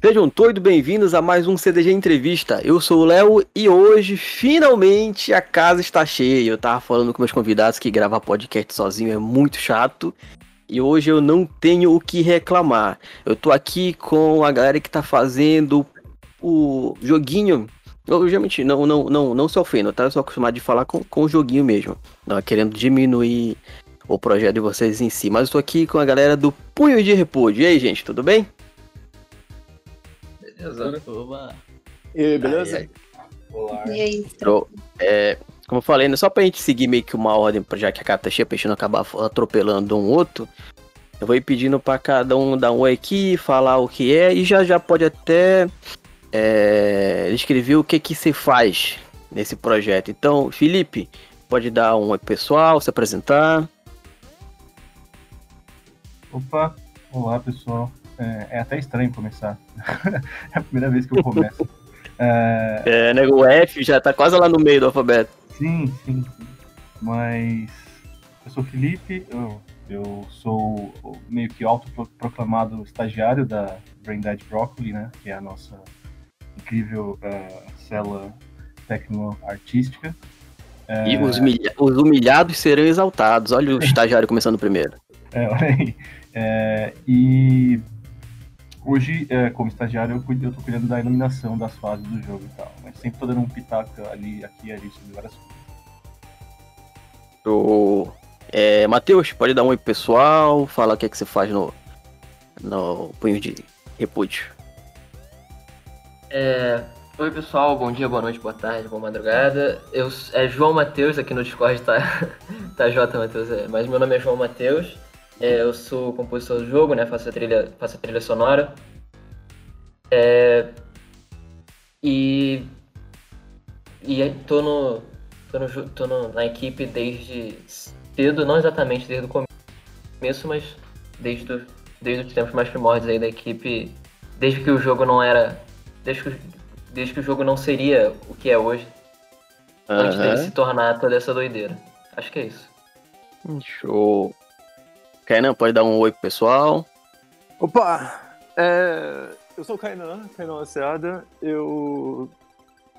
Sejam todos bem-vindos a mais um CDG Entrevista. Eu sou o Léo e hoje, finalmente, a casa está cheia. Eu tava falando com meus convidados que gravar podcast sozinho é muito chato. E hoje eu não tenho o que reclamar. Eu tô aqui com a galera que tá fazendo o joguinho. Eu geralmente não, não, não, não se ofendo, tá? Eu sou acostumado de falar com, com o joguinho mesmo. Não, querendo diminuir o projeto de vocês em si. Mas eu tô aqui com a galera do Punho de Repúdio. E aí, gente, tudo bem? Beleza. Oba. E aí, beleza? Aí, Olá. E aí? É, como eu falei, né, só pra gente seguir meio que uma ordem, já que a carta tá cheia, pra gente não acabar atropelando um outro, eu vou ir pedindo pra cada um dar um oi aqui, falar o que é, e já já pode até é, escrever o que que se faz nesse projeto. Então, Felipe, pode dar um oi pessoal, se apresentar. Opa, olá pessoal. É, é até estranho começar. é a primeira vez que eu começo. É... é, né? O F já tá quase lá no meio do alfabeto. Sim, sim. Mas eu sou Felipe, eu, eu sou meio que autoproclamado estagiário da Brain Dead Broccoli, né? Que é a nossa incrível uh, cela tecno-artística. E os, os humilhados serão exaltados. Olha o estagiário começando primeiro. É, olha aí. É, e Hoje, é, como estagiário, eu, cuido, eu tô cuidando da iluminação das fases do jogo e tal. Mas sempre tô dando um pitaco ali, aqui e ali sobre várias coisas. O é, Matheus, pode dar um oi pro pessoal, falar o que é que você faz no, no punho de repúdio. É, oi pessoal, bom dia, boa noite, boa tarde, boa madrugada. Eu, é João Matheus, aqui no Discord tá, tá J Matheus, é, mas meu nome é João Matheus. É, eu sou compositor do jogo, né? Faço a trilha, faço a trilha sonora. É, e e tô no tô, no, tô no, na equipe desde cedo, não exatamente desde o começo, mas desde, do, desde os tempos mais primórdios aí da equipe, desde que o jogo não era, desde que, desde que o jogo não seria o que é hoje, uhum. antes dele se tornar toda essa doideira. Acho que é isso. Show. Kainan, pode dar um oi pro pessoal. Opa! É, eu sou o Kainan, Kainan Lacerda. Eu,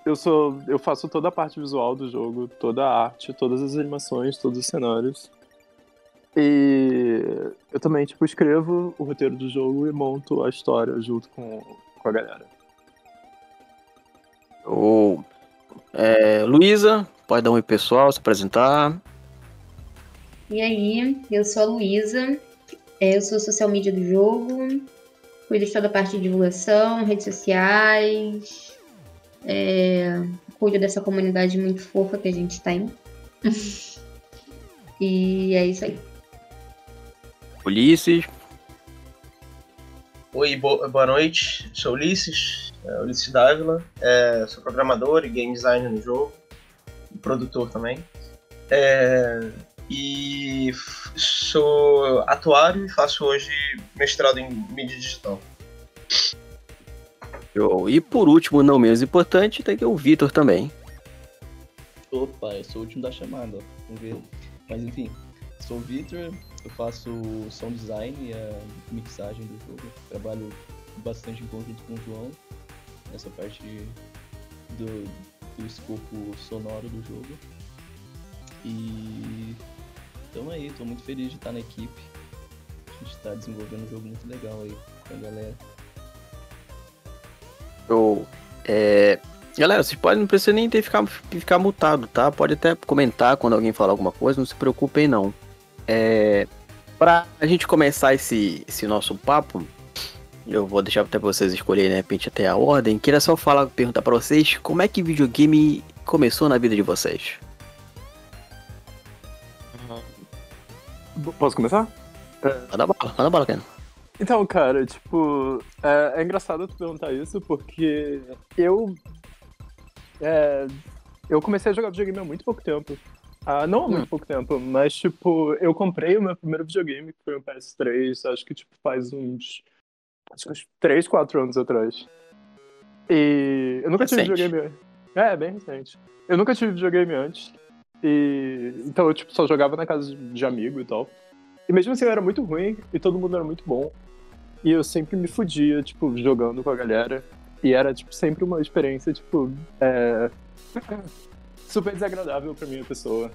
eu, sou, eu faço toda a parte visual do jogo, toda a arte, todas as animações, todos os cenários. E eu também, tipo, escrevo o roteiro do jogo e monto a história junto com, com a galera. Oh. É, Luísa, pode dar um oi pessoal, se apresentar. E aí, eu sou a Luísa, é, eu sou social media do jogo, cuido de toda a parte de divulgação, redes sociais, é, cuido dessa comunidade muito fofa que a gente tem. e é isso aí. Ulisses. Oi, boa noite, sou Ulisses, é, Ulisses Dávila, é, sou programador e game designer no jogo, e produtor também. É, e sou atuário e faço hoje mestrado em mídia digital. E por último, não menos importante, tem que o Vitor também. Opa, eu sou o último da chamada, vamos ver. Mas enfim, sou o Vitor, eu faço sound design e a mixagem do jogo. Trabalho bastante em conjunto com o João nessa parte do, do escopo sonoro do jogo. E Tamo aí, tô muito feliz de estar na equipe. A gente tá desenvolvendo um jogo muito legal aí com a galera. Show. É... Galera, vocês podem, não precisa nem ter ficar, ficar mutado, tá? Pode até comentar quando alguém falar alguma coisa, não se preocupem não. É... Pra a gente começar esse, esse nosso papo, eu vou deixar até vocês escolherem, de repente, até a ordem. Queria só falar, perguntar pra vocês como é que videogame começou na vida de vocês? Posso começar? É. Manda bala, manda bala, Ken. Então, cara, tipo, é, é, engraçado tu perguntar isso porque eu. É, eu comecei a jogar videogame há muito pouco tempo. Ah, não há muito hum. pouco tempo, mas, tipo, eu comprei o meu primeiro videogame, que foi um PS3, acho que, tipo, faz uns. Acho que uns 3, 4 anos atrás. E eu nunca recente. tive videogame. É, bem recente. Eu nunca tive videogame antes. E então eu tipo, só jogava na casa de amigo e tal. E mesmo assim eu era muito ruim e todo mundo era muito bom. E eu sempre me fudia, tipo, jogando com a galera. E era, tipo, sempre uma experiência, tipo, é... super desagradável pra minha pessoa.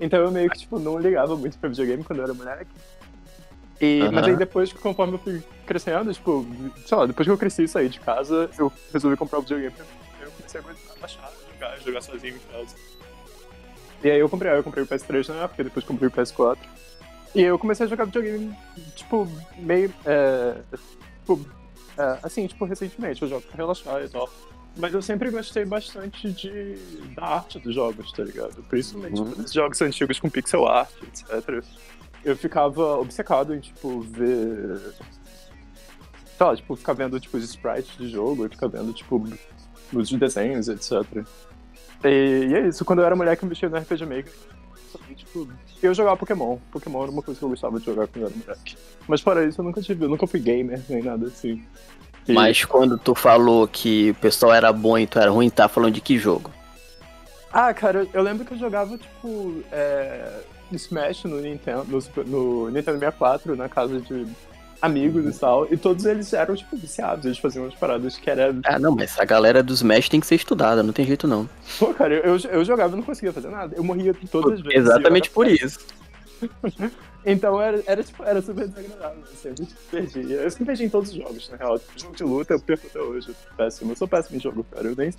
Então eu meio que, tipo, não ligava muito pra videogame quando eu era moleque. E, Aham. Mas aí depois, conforme eu fui crescendo, tipo, sei lá, depois que eu cresci e saí de casa, eu resolvi comprar o videogame. Eu comecei a gostar, baixar, jogar, jogar sozinho em casa. E aí eu comprei, eu comprei o PS3 na época, depois comprei o PS4. E eu comecei a jogar videogame, tipo, meio. É, tipo, é, assim, tipo, recentemente, eu jogo pra relaxar e tal. Mas eu sempre gostei bastante de, da arte dos jogos, tá ligado? Principalmente Uhum. tipo, jogos antigos com pixel art, etc. Eu ficava obcecado em, tipo, ver. Sei lá, tipo, ficar vendo, tipo, os sprites de jogo, e ficar vendo, tipo, os desenhos, etc. E, e é isso, quando eu era moleque eu mexia no RPG Maker. Tipo, eu jogava Pokémon. Pokémon era uma coisa que eu gostava de jogar quando eu era moleque. Mas fora isso eu nunca tive, eu nunca fui gamer, nem nada assim. E- Mas quando tu falou que o pessoal era bom e tu era ruim, tá falando de que jogo? Ah, cara, eu lembro que eu jogava, tipo, é, Smash no Nintendo, no, no Nintendo 64, na casa de amigos e tal, e todos eles eram, tipo, viciados, eles faziam umas paradas que era... Ah, não, mas a galera dos Smash tem que ser estudada, não tem jeito não. Pô, cara, eu, eu jogava e não conseguia fazer nada, eu morria todas as vezes. Exatamente por isso. Então era, era, tipo, era super desagradável, eu sempre tipo, perdi. Eu sempre perdi em todos os jogos, na real. Tipo, jogo de luta eu perco até hoje, péssimo, eu sou péssimo em jogo, cara, eu nem...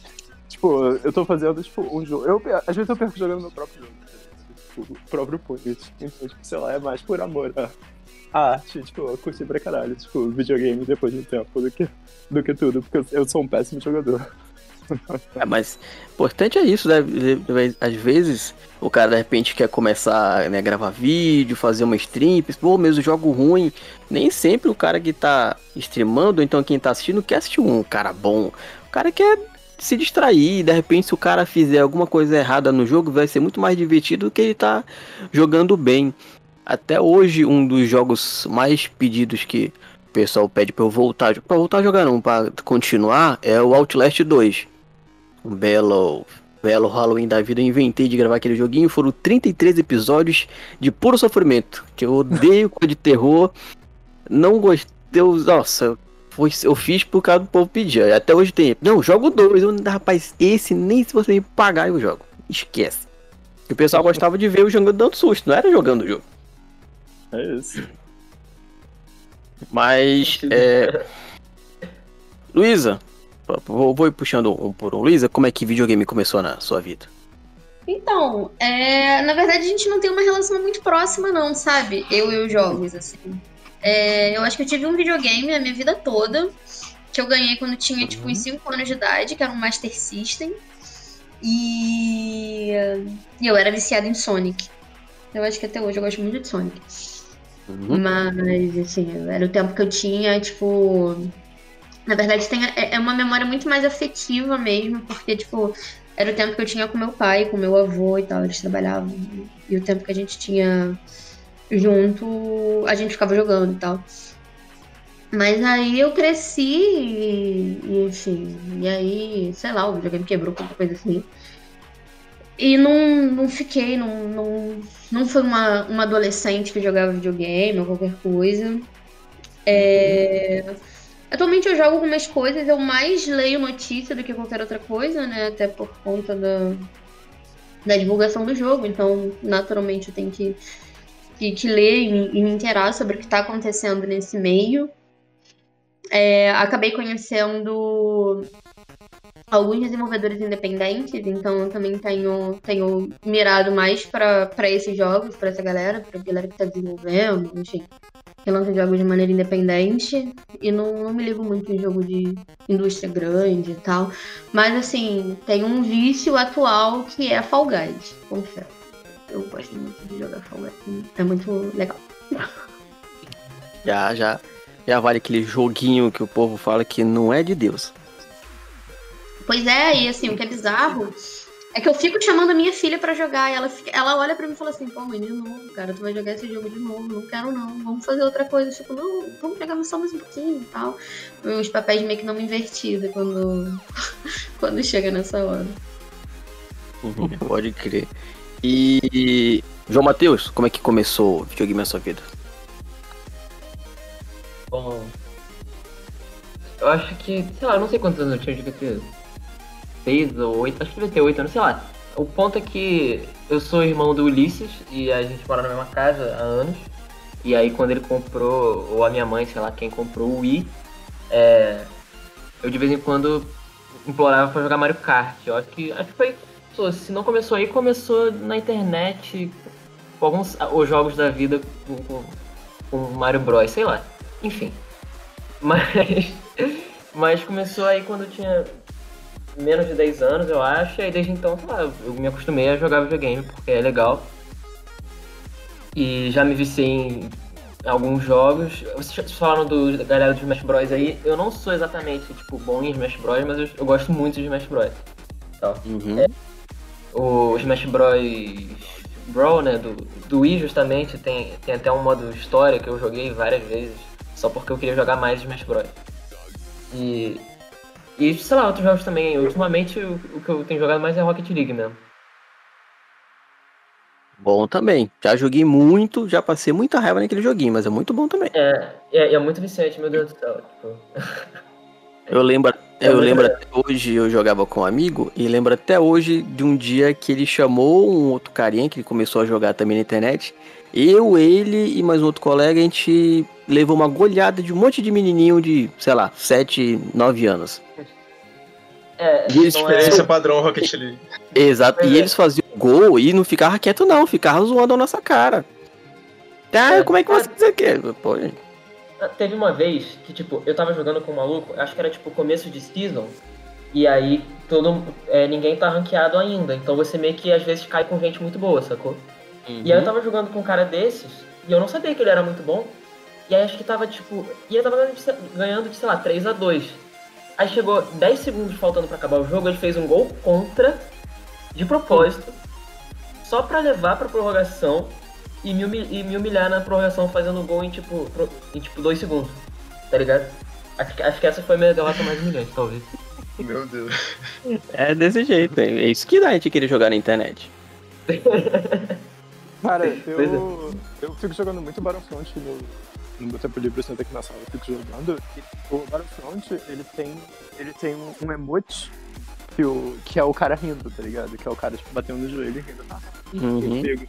Tipo, eu tô fazendo, tipo, um jogo... Eu, às vezes eu perco jogando meu próprio jogo, tipo, o próprio punho. Então, tipo, sei lá, é mais por amor à, à arte, tipo, eu curti pra caralho, tipo, videogame depois de um tempo do que, do que tudo, porque eu, sou um péssimo jogador. É, mas importante é isso, né? Às vezes o cara de repente quer começar né, a gravar vídeo, fazer uma stream, pô, mesmo jogo ruim. Nem sempre o cara que tá streamando, ou então quem tá assistindo, quer assistir um cara bom. O cara quer se distrair, de repente se o cara fizer alguma coisa errada no jogo, vai ser muito mais divertido do que ele tá jogando bem. Até hoje, um dos jogos mais pedidos que o pessoal pede pra eu voltar, pra voltar a jogar não, pra continuar, é o Outlast 2 um belo, belo Halloween da vida, eu inventei de gravar aquele joguinho. Foram 33 episódios de puro sofrimento. Que eu odeio coisa de terror. Não gostei. Nossa, foi, eu fiz por causa do povo pedir. Até hoje tem. Não, jogo dois. Rapaz, esse nem se você me pagar eu jogo. Esquece. E o pessoal gostava de ver eu jogando dando susto, não era jogando o jogo. É isso. Mas, é. Luísa, vou, vou ir puxando um por um. Luísa, como é que videogame começou na sua vida? Então, é, na verdade a gente não tem uma relação muito próxima, não, sabe? Eu e os jogos, assim. É, eu acho que eu tive um videogame a minha vida toda, que eu ganhei quando tinha, tipo, uns 5 anos de idade, que era um Master System. E, e eu era viciada em Sonic. Eu acho que até hoje eu gosto muito de Sonic. Uhum. Mas, assim, era o tempo que eu tinha, tipo. Na verdade, tem, é é uma memória muito mais afetiva mesmo, porque, tipo, era o tempo que eu tinha com meu pai, com meu avô e tal, eles trabalhavam. E o tempo que a gente tinha junto, a gente ficava jogando e tal. Mas aí eu cresci e, e, enfim, e aí, sei lá, o videogame quebrou, qualquer coisa assim. E não, não fiquei, não, não, não fui uma, uma adolescente que jogava videogame ou qualquer coisa. É, Atualmente eu jogo algumas coisas, eu mais leio notícia do que qualquer outra coisa, né? Até por conta da, da divulgação do jogo. Então, naturalmente, eu tenho que, que, que ler e, e me inteirar sobre o que está acontecendo nesse meio. É, acabei conhecendo alguns desenvolvedores independentes, então eu também tenho, tenho mirado mais para esses jogos, para essa galera, para galera que está desenvolvendo, enfim, que lança jogos de maneira independente. E não, não me ligo muito em jogo de indústria grande e tal. Mas assim, tem um vício atual que é Fall Guys, confesso. Eu gosto muito de jogar Fall Guys. É muito legal. Já, já, já vale aquele joguinho que o povo fala que não é de Deus. Pois é, e assim, o que é bizarro é que eu fico chamando a minha filha pra jogar e ela, fica- ela olha pra mim e fala assim, pô, mãe, de novo, cara, tu vai jogar esse jogo de novo, não quero não, vamos fazer outra coisa. Eu fico, não, vamos jogar só mais um pouquinho e tal. Os papéis meio que não me invertidos quando, quando chega nessa hora. Pode crer. E. João Matheus, como é que começou o videogame na sua vida? Bom, eu acho que, sei lá, não sei quantos anos eu tinha, eu devia ter 6 ou 8, acho que devia ter 8 anos, sei lá. O ponto é que eu sou irmão do Ulisses e a gente mora na mesma casa há anos. E aí quando ele comprou, ou a minha mãe, sei lá, quem comprou o Wii, é, eu de vez em quando implorava pra jogar Mario Kart. Eu acho que, acho que foi. Se não começou aí, começou na internet, com alguns os jogos da vida com, com, com Mario Bros, sei lá. Enfim. Mas. Mas começou aí quando eu tinha menos de 10 anos, eu acho, e aí desde então, sei lá, eu me acostumei a jogar videogame porque é legal. E já me viciei em alguns jogos. Vocês falaram do, da galera do Smash Bros aí, eu não sou exatamente, tipo, bom em Smash Bros, mas eu, eu gosto muito de Smash Bros. Então, Uhum. é, o Smash Bros. Brawl, né, do, do Wii justamente, tem, tem até um modo história que eu joguei várias vezes, só porque eu queria jogar mais Smash Bros. E, e sei lá, outros jogos também. Ultimamente o, o que eu tenho jogado mais é Rocket League mesmo. Bom também. Já joguei muito, já passei muita raiva naquele joguinho, mas é muito bom também. É, é, é muito viciante, meu Deus do céu. Tipo, Eu lembro, É eu muito lembro até hoje, eu jogava com um amigo, e lembro até hoje de um dia que ele chamou um outro carinha que ele começou a jogar também na internet. Eu, ele e mais um outro colega, a gente levou uma goleada de um monte de menininho de, sei lá, 7, 9 anos. é, E eles não Experiência é, padrão Rocket League. Exato. Pois E é. eles faziam gol e não ficava quieto, não, ficava zoando a nossa cara. Ah, É, como é que você diz aqui? Pô, Teve uma vez que, tipo, eu tava jogando com um maluco, acho que era tipo começo de season, e aí todo, é, ninguém tá ranqueado ainda. Então você meio que às vezes cai com gente muito boa, sacou? E aí eu tava jogando com um cara desses, e eu não sabia que ele era muito bom. E aí acho que tava tipo. E ele tava ganhando de, sei- lá, 3 a 2 Aí chegou 10 segundos faltando pra acabar o jogo, ele fez um gol contra, de propósito, só pra levar pra prorrogação e me, e me humilhar na prorrogação fazendo gol em tipo, pro- em tipo 2 segundos. Tá ligado? Acho que, acho que essa foi a minha derrota mais humilhante, talvez. Meu Deus. É desse jeito, é isso que dá a gente querer jogar na internet. Cara, Pois eu, eu fico jogando muito Battlefront no, no meu tempo livre, sento aqui na sala, eu fico jogando. E o Battlefront, ele tem, ele tem um, um emote que, o, que é o cara rindo, tá ligado? Que é o cara, tipo, batendo no joelho e rindo. Ah, Uhum. eu.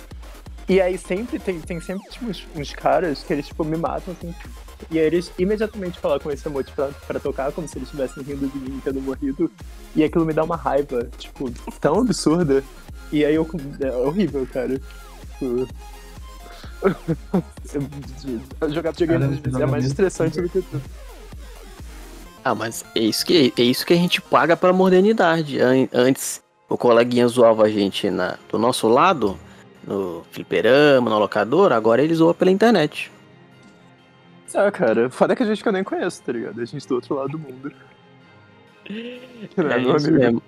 E aí sempre tem, tem sempre tipo, uns, uns caras que eles tipo me matam assim. E aí eles imediatamente colocam esse emote pra, pra tocar, como se eles estivessem rindo de mim tendo morrido. E aquilo me dá uma raiva, tipo, tão absurda. E aí eu. É horrível, cara. Tipo, eu- Jogar videogame Cara, às vezes é mais mesmo. estressante do que tudo. Ah, mas é isso que, é isso que a gente paga pela modernidade. An- Antes, o coleguinha zoava a gente na, do nosso lado, no fliperama, na locadora, agora ele zoa pela internet. É, cara. Foda que a gente que eu nem conheço, tá ligado? A gente do outro lado do mundo. Não é meu isso amigo. mesmo.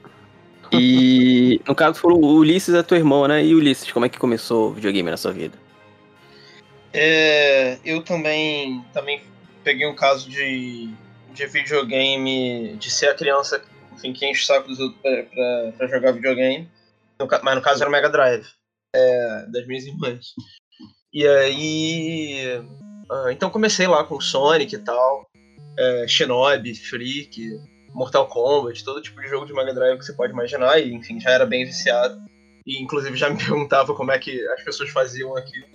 E no caso, falou, o Ulisses é teu irmão, né? E Ulisses, como é que começou o videogame na sua vida? É, eu também, também peguei um caso de, de videogame, de ser a criança enfim, que enche o saco dos outros pra, pra- pra jogar videogame. No mas no caso era o Mega Drive, é, das minhas irmãs. E aí. ah, então comecei lá com Sonic e tal, é, Shinobi, Freak, Mortal Kombat, todo tipo de jogo de Mega Drive que você pode imaginar, e enfim, já era bem viciado. E inclusive já me perguntava como é que as pessoas faziam aquilo.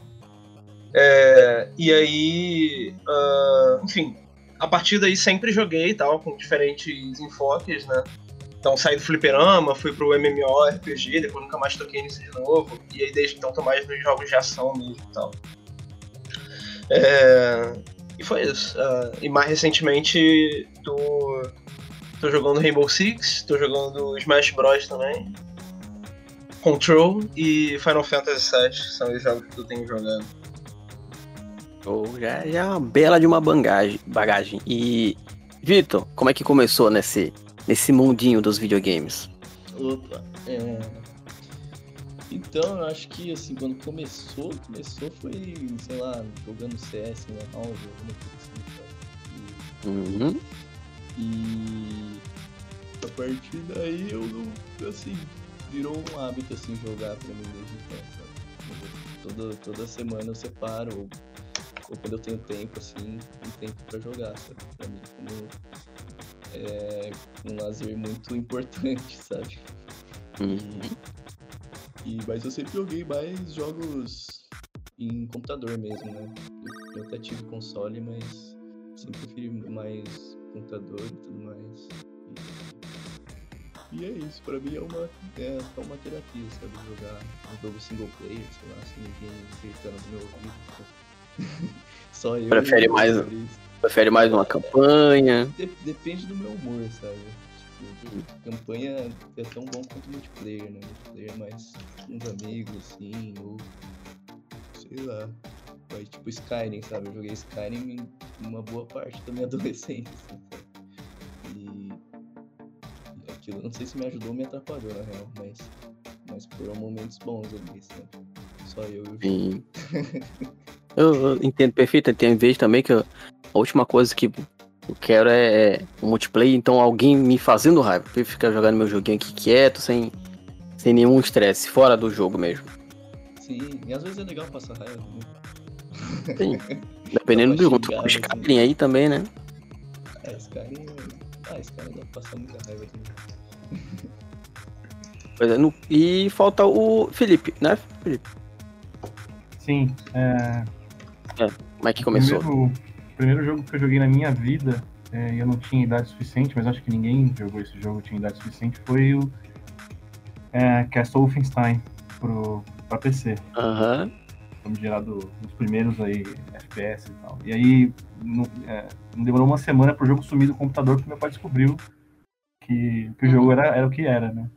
É, e aí, ah, enfim, a partir daí sempre joguei e tal, com diferentes enfoques, né? Então saí do fliperama, fui pro MMORPG, depois nunca mais toquei nisso de novo. E aí desde então tô mais nos jogos de ação mesmo e tal. É, e foi isso. Ah, e mais recentemente tô, tô jogando Rainbow Six, tô jogando Smash Bros também. Control e Final Fantasy VII são os jogos que eu tenho jogado. Oh, já, já é uma bela de uma bagagem. bagagem. E, Vitor, como é que começou nesse, nesse mundinho dos videogames? Opa, é... Então, eu acho que, assim, quando começou, começou foi, sei lá, jogando CS Lan House, alguma coisa assim? Uhum. E... e a partir daí eu não, assim, virou um hábito, assim, jogar pra mim desde então, sabe? Toda, toda semana eu separo, ou quando eu tenho tempo, assim, um tempo pra jogar, sabe? Pra mim, como, é um lazer muito importante, sabe? Uhum. E, mas eu sempre joguei mais jogos em computador mesmo, né? Eu, até tive console, mas sempre preferi mais computador e tudo mais. E, e é isso, pra mim é uma, é uma terapia, sabe? Jogar um jogo single player, sei lá, sem ninguém gritando no meu ouvido. só eu. Prefere mais-. Prefere mais uma campanha? De- depende do meu humor, sabe? Tipo, campanha é tão bom quanto multiplayer, né? Multiplayer é mais os amigos, assim, ou sei lá. Tipo Skyrim, sabe? Eu joguei Skyrim em uma boa parte da minha adolescência, sabe? E, aquilo, não sei se me ajudou ou me atrapalhou, na real, mas, mas foram momentos bons ali, sabe? Só eu e o. Eu, eu entendo perfeito. Tem vezes também que eu- a última coisa que eu quero é, é o multiplayer, então alguém me fazendo raiva. Eu ficar jogando meu joguinho aqui quieto, sem, sem nenhum estresse, fora do jogo mesmo. Sim, e às vezes é legal passar raiva, né? Sim. Dependendo do jogo. Os. Skyrim aí também, né? É, Skyrim. Ah, Skyrim dá pra passar muita raiva também. Pois é, no- e falta o Felipe, né, Felipe? Sim, é, Como é que começou? Primeiro, primeiro jogo que eu joguei na minha vida, é, e eu não tinha idade suficiente, mas acho que ninguém jogou esse jogo tinha idade suficiente, foi o é, Castle Wolfenstein pro, pra PC. Aham. Vamos gerar do, dos primeiros aí, FPS e tal. E aí, não, é, não demorou uma semana pro jogo sumir do computador, porque meu pai descobriu que, que o jogo era, era o que era, né?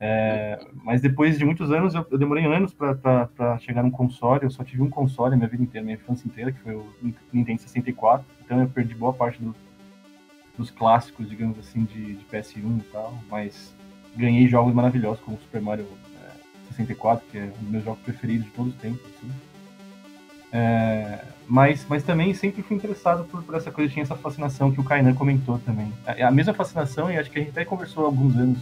É, mas depois de muitos anos, eu, eu demorei anos pra chegar num console. Eu só tive um console a minha vida inteira, minha infância inteira, que foi o Nintendo 64. Então eu perdi boa parte do- dos clássicos, digamos assim, de, de PS1 e tal. Mas ganhei jogos maravilhosos, como Super Mario é, 64, que é um dos meus jogos preferidos de todos os tempos. Assim. É, mas, mas também sempre fui interessado por, por essa coisa, tinha essa fascinação que o Kainan comentou também. A, a mesma fascinação, e acho que a gente até conversou há alguns anos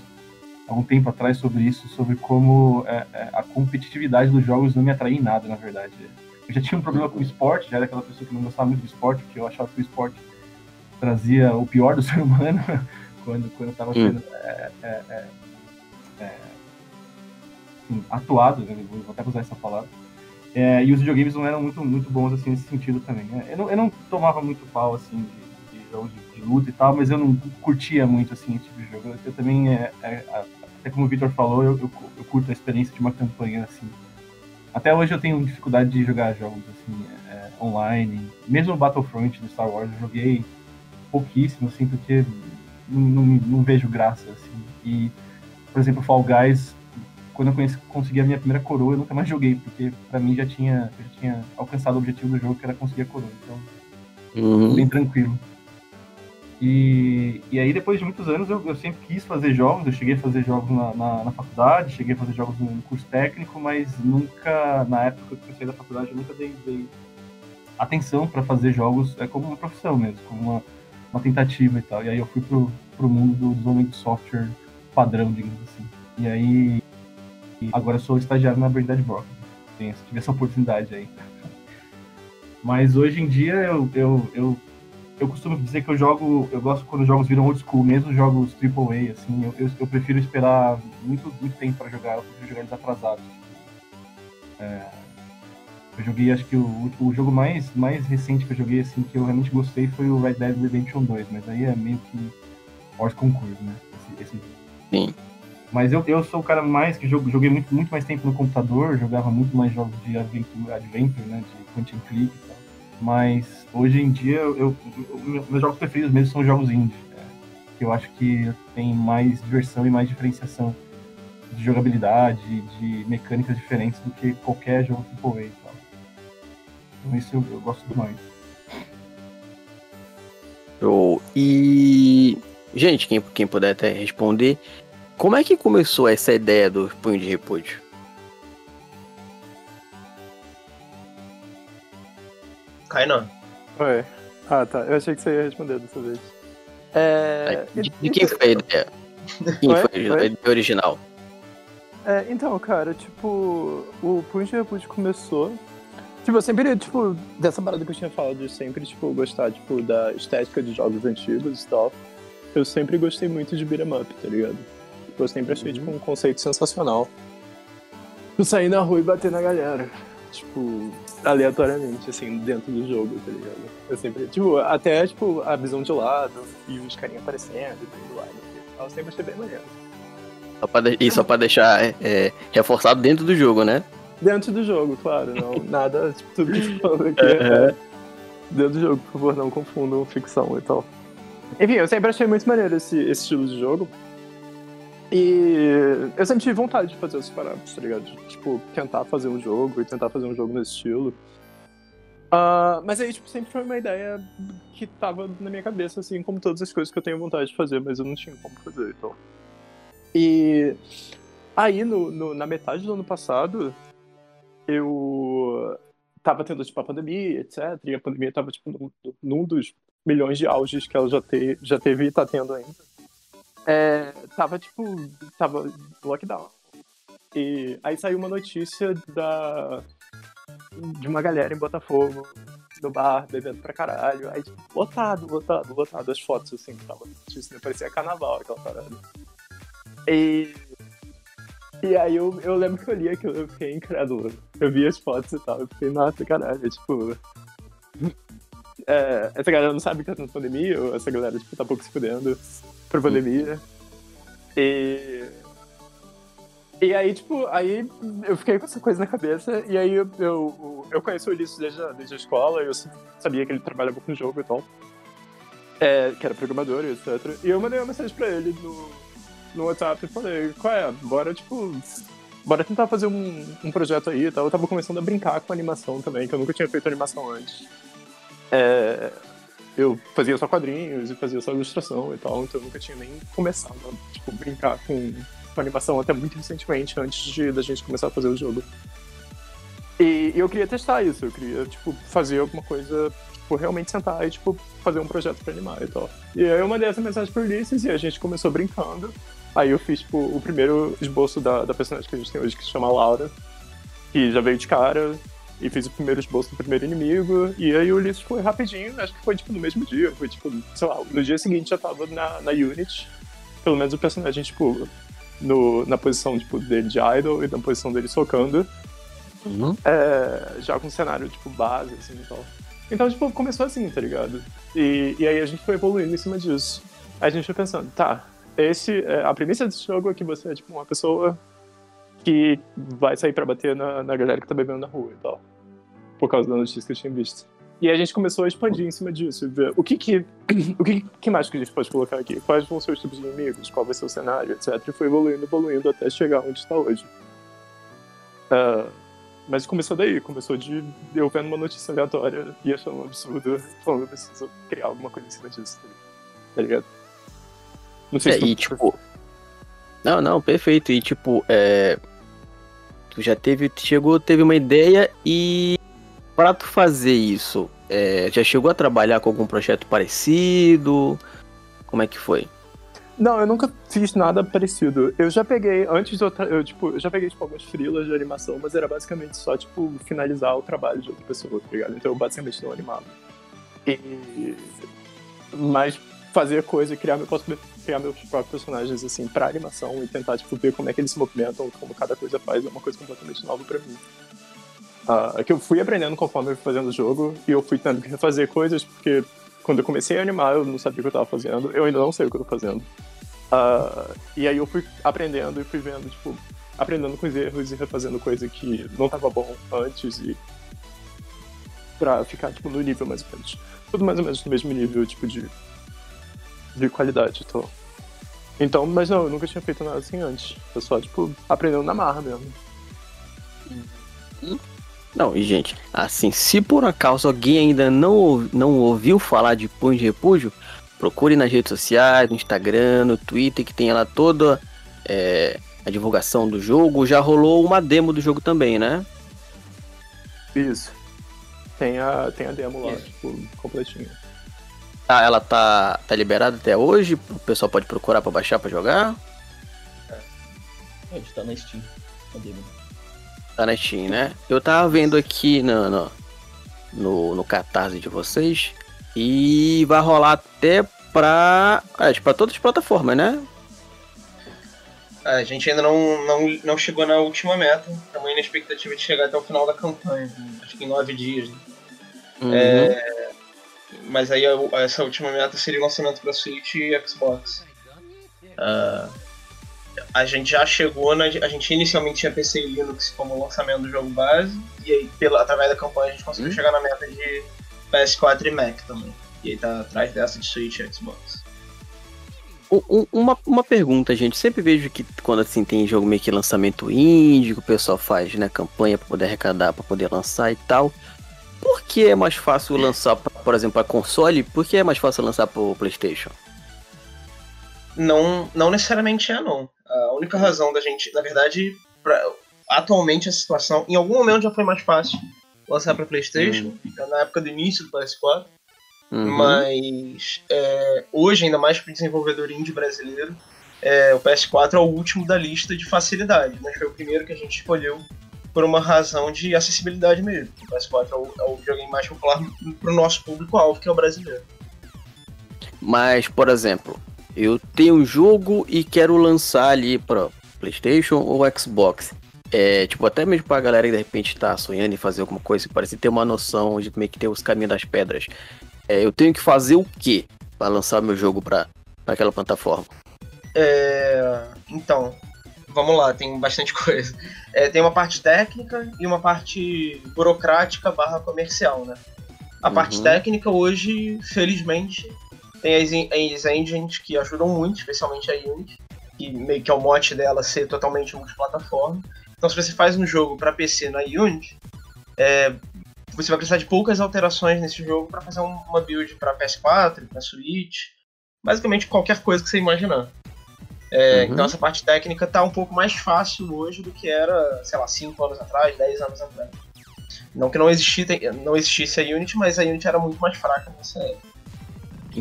algum tempo atrás sobre isso, sobre como é, é, a competitividade dos jogos não me atraía em nada, na verdade. Eu já tinha um problema com o esporte, já era aquela pessoa que não gostava muito do esporte, porque eu achava que o esporte trazia o pior do ser humano quando quando estava sendo é, é, enfim, atuado, né? vou até usar essa palavra. E os videogames não eram muito, muito bons assim nesse sentido também. né? Eu não, eu não tomava muito pau assim de, jogos de, de luta e tal, mas eu não curtia muito assim esse tipo de jogo. Eu, eu também, é, é, até como o Victor falou, eu, eu, eu curto a experiência de uma campanha assim. Até hoje eu tenho dificuldade de jogar jogos assim é, online. Mesmo o Battlefront do Star Wars eu joguei pouquíssimo assim porque não, não, não vejo graça assim. E por exemplo, Fall Guys quando eu conheci, consegui a minha primeira coroa, eu nunca mais joguei, porque pra mim já tinha, já tinha alcançado o objetivo do jogo, que era conseguir a coroa. Então, Uhum. bem tranquilo. E, e aí, depois de muitos anos, eu, eu sempre quis fazer jogos. Eu cheguei a fazer jogos na, na, na faculdade, cheguei a fazer jogos no curso técnico, mas nunca, na época que eu saí da faculdade, eu nunca dei, dei atenção para fazer jogos é, como uma profissão mesmo, como uma, uma tentativa e tal. E aí eu fui pro, pro mundo do desenvolvimento de software padrão, digamos assim. E aí, agora eu sou estagiário na Brain Dead Brock. Tive essa oportunidade aí. Mas hoje em dia eu, eu, eu, eu costumo dizer que eu jogo, eu gosto quando os jogos viram old school, mesmo os jogos AAA, assim, eu, eu, eu prefiro esperar muito, muito tempo para jogar, eu prefiro jogar eles atrasados. É, eu joguei, acho que o, o jogo mais, mais recente que eu joguei, assim, que eu realmente gostei foi o Red Dead Redemption 2, mas aí é meio que hors concurso, né? Esse, esse Sim. mas eu, eu sou o cara mais que jogo, joguei muito, muito mais tempo no computador, jogava muito mais jogos de aventura, adventure, né? De point and click e tal. Mas hoje em dia, eu, eu- meus jogos preferidos mesmo são jogos indie. que eu acho que tem mais diversão e mais diferenciação de jogabilidade, de mecânicas diferentes do que qualquer jogo AAA e tal. Então isso eu, eu gosto demais. E. Gente, quem, quem puder até responder, como é que começou essa ideia do punho de repúdio? Kainan. Oi. Ah, tá. Eu achei que você ia responder dessa vez. É... De, de quem foi a ideia? Quem Oi? foi a ideia original? É, então, cara, tipo, o Punch Repute começou. Tipo, eu sempre, tipo, dessa parada que eu tinha falado de sempre, tipo, gostar, tipo, da estética de jogos antigos e tal. eu sempre gostei muito de beat'em up, tá ligado? Eu sempre achei, tipo, um conceito sensacional. Tu sair na rua e bater na galera. Tipo, aleatoriamente, assim, dentro do jogo, tá ligado? Eu sempre, tipo, até, tipo, a visão de lado e os carinhas aparecendo e tudo lá. Eu sempre achei bem maneiro. Só pra de- E só pra deixar é, é, reforçado dentro do jogo, né? Dentro do jogo, claro, não, nada, tipo, tudo que eu falando aqui é dentro do jogo, por favor, não confundam ficção e tal. Enfim, eu sempre achei muito maneiro esse, esse estilo de jogo. E eu tive vontade de fazer essas paradas, tá ligado? Tipo, tentar fazer um jogo e tentar fazer um jogo nesse estilo. Ah, mas aí, tipo, sempre foi uma ideia que tava na minha cabeça, assim, como todas as coisas que eu tenho vontade de fazer, mas eu não tinha como fazer, então. E aí, no, no- na metade do ano passado, eu tava tendo, tipo, a pandemia, etc. E a pandemia tava, tipo, num, num dos milhões de auges que ela já, te, já teve e tá tendo ainda. É, tava, tipo, tava lockdown. E aí saiu uma notícia da, de uma galera em Botafogo, no bar, bebendo pra caralho. Aí, tipo, lotado, lotado, lotado. As fotos, assim, tava na notícia, parecia carnaval aquela parada. E e aí eu, eu lembro que eu li aquilo, eu fiquei incrédulo. Eu vi as fotos e tal, eu fiquei, nossa, caralho, tipo. é, essa galera não sabe que tá tendo pandemia, ou essa galera, tipo, tá pouco se fudendo pra pandemia. E. E aí, tipo, aí eu fiquei com essa coisa na cabeça, e aí eu, eu, eu conheço o Ulisses desde a, desde a escola, eu sabia que ele trabalhava com jogo e tal. É, que era programador e etc. E eu mandei uma mensagem pra ele no, no WhatsApp e falei, qual é? Bora, tipo, bora tentar fazer um, um projeto aí e tal. Eu tava começando a brincar com animação também, que eu nunca tinha feito animação antes. É, eu fazia só quadrinhos e fazia só ilustração e tal, então eu nunca tinha nem começado a tipo, brincar com, com animação até muito recentemente, antes de, da gente começar a fazer o jogo. E, e eu queria testar isso, eu queria, tipo, fazer alguma coisa, tipo, realmente sentar e, tipo, fazer um projeto pra animar e tal. E aí eu mandei essa mensagem pro Ulisses e a gente começou brincando. Aí eu fiz, tipo, o primeiro esboço da, da personagem que a gente tem hoje, que se chama Laura, que já veio de cara, e fiz o primeiro esboço do primeiro inimigo, e aí o Ulisses foi rapidinho, acho que foi, tipo, no mesmo dia, foi, tipo, sei lá, no dia seguinte já tava na, na Unity, pelo menos o personagem, tipo, no, na posição, tipo, dele de idol e na posição dele socando, Uhum. é, já com cenário, tipo, base, assim, e tal. Então, tipo, começou assim, tá ligado? E, e aí a gente foi evoluindo em cima disso. Aí a gente foi pensando, tá, esse, é, a premissa desse jogo é que você é, tipo, uma pessoa que vai sair pra bater na, na galera que tá bebendo na rua e tal. Por causa da notícia que eu tinha visto. E a gente começou a expandir em cima disso, e ver o que que, o que, que mais que a gente pode colocar aqui? Quais vão ser os tipos de inimigos? Qual vai ser o cenário, etc. E foi evoluindo, evoluindo até chegar onde está hoje. Ah, mas começou daí, começou de eu vendo uma notícia aleatória e achando um absurdo, falando eu preciso criar alguma coisa em cima disso, tá ligado? Tá ligado? Não sei É, se tu- e tipo. Não, não, perfeito. E tipo, é. Tu já teve. Chegou, teve uma ideia e. Pra tu fazer isso, é, já chegou a trabalhar com algum projeto parecido? Como é que foi? Não, eu nunca fiz nada parecido. Eu já peguei, antes eu, eu, tipo, eu já peguei, tipo, algumas frilas de animação, mas era basicamente só, tipo, finalizar o trabalho de outra pessoa, tá ligado? Então eu basicamente não animava. E... Mas fazer coisa, criar, eu posso criar meus próprios personagens, assim, pra animação e tentar, tipo, ver como é que eles se movimentam, como cada coisa faz, é uma coisa completamente nova pra mim. Ah, que eu fui aprendendo conforme eu fui fazendo o jogo, e eu fui tendo que refazer coisas, porque quando eu comecei a animar, eu não sabia o que eu tava fazendo, eu ainda não sei o que eu tô fazendo. Ah, e aí eu fui aprendendo e fui vendo, tipo, aprendendo com os erros e refazendo coisa que não tava bom antes e pra ficar, tipo, no nível mais ou menos. Tudo mais ou menos no mesmo nível, tipo, de, de qualidade, então. Então, mas não, eu nunca tinha feito nada assim antes. Eu só, tipo, aprendendo na marra mesmo. Não, e gente, assim, se por acaso alguém ainda não, não ouviu falar de Punho de Repúdio, procure nas redes sociais, no Instagram, no Twitter, que tem lá toda é, a divulgação do jogo. Já rolou uma demo do jogo também, né? Isso. Tem a, tem a demo lá, tipo, completinha. Ah, ela tá, tá liberada até hoje? O pessoal pode procurar pra baixar pra jogar? Gente tá na Steam. Tá na Steam, né? Eu tava vendo aqui no, no, no, no catarse de vocês e vai rolar até pra. É, pra todas as plataformas, né? A gente ainda não, não, não chegou na última meta. Estamos na expectativa de chegar até o final da campanha. Acho que em nove dias. Né? Uhum. É, mas aí a- essa última meta seria o lançamento para Switch e Xbox. Ah, a gente já chegou na. A gente inicialmente tinha PC e Linux como lançamento do jogo base. E aí, pela, através da campanha, a gente conseguiu Hum. chegar na meta de PS4 e Mac também. E aí tá atrás dessa de Switch e Xbox. Um- um- uma, uma pergunta, gente. Sempre vejo que quando assim tem jogo meio que lançamento indie, que o pessoal faz, né, campanha pra poder arrecadar, pra poder lançar e tal. Por que é mais fácil lançar, pra, por exemplo, para console? Por que é mais fácil lançar pro PlayStation? Não, não necessariamente é, não. A única razão da gente, na verdade, pra- atualmente a situação, em algum momento já foi mais fácil lançar para PlayStation, na época do início do PS4, Uhum. mas é, hoje, ainda mais para desenvolvedor indie brasileiro, é, o PS4 é o último da lista de facilidade, mas foi o primeiro que a gente escolheu por uma razão de acessibilidade mesmo. O PS4 é o, é o videogame mais popular para o nosso público-alvo, que é o brasileiro. Mas, por exemplo, eu tenho um jogo e quero lançar ali pra PlayStation ou Xbox. É, tipo, até mesmo pra galera que de repente tá sonhando em fazer alguma coisa, parece ter uma noção de meio que ter os caminhos das pedras. É, eu tenho que fazer o quê pra lançar meu jogo pra, pra aquela plataforma? É, então, vamos lá, tem bastante coisa. É, tem uma parte técnica e uma parte burocrática barra comercial, né? A parte Uhum. técnica hoje, felizmente, tem as, as engines que ajudam muito, especialmente a Unity, que meio que é o mote dela ser totalmente multiplataforma. Então se você faz um jogo para PC na Unity, é, você vai precisar de poucas alterações nesse jogo para fazer um- uma build para PS4, para Switch, basicamente qualquer coisa que você imaginar. É, Uhum. Então essa parte técnica tá um pouco mais fácil hoje do que era, sei lá, 5 anos atrás, 10 anos atrás. Não que não existisse, não existisse a Unity, mas a Unity era muito mais fraca nessa época.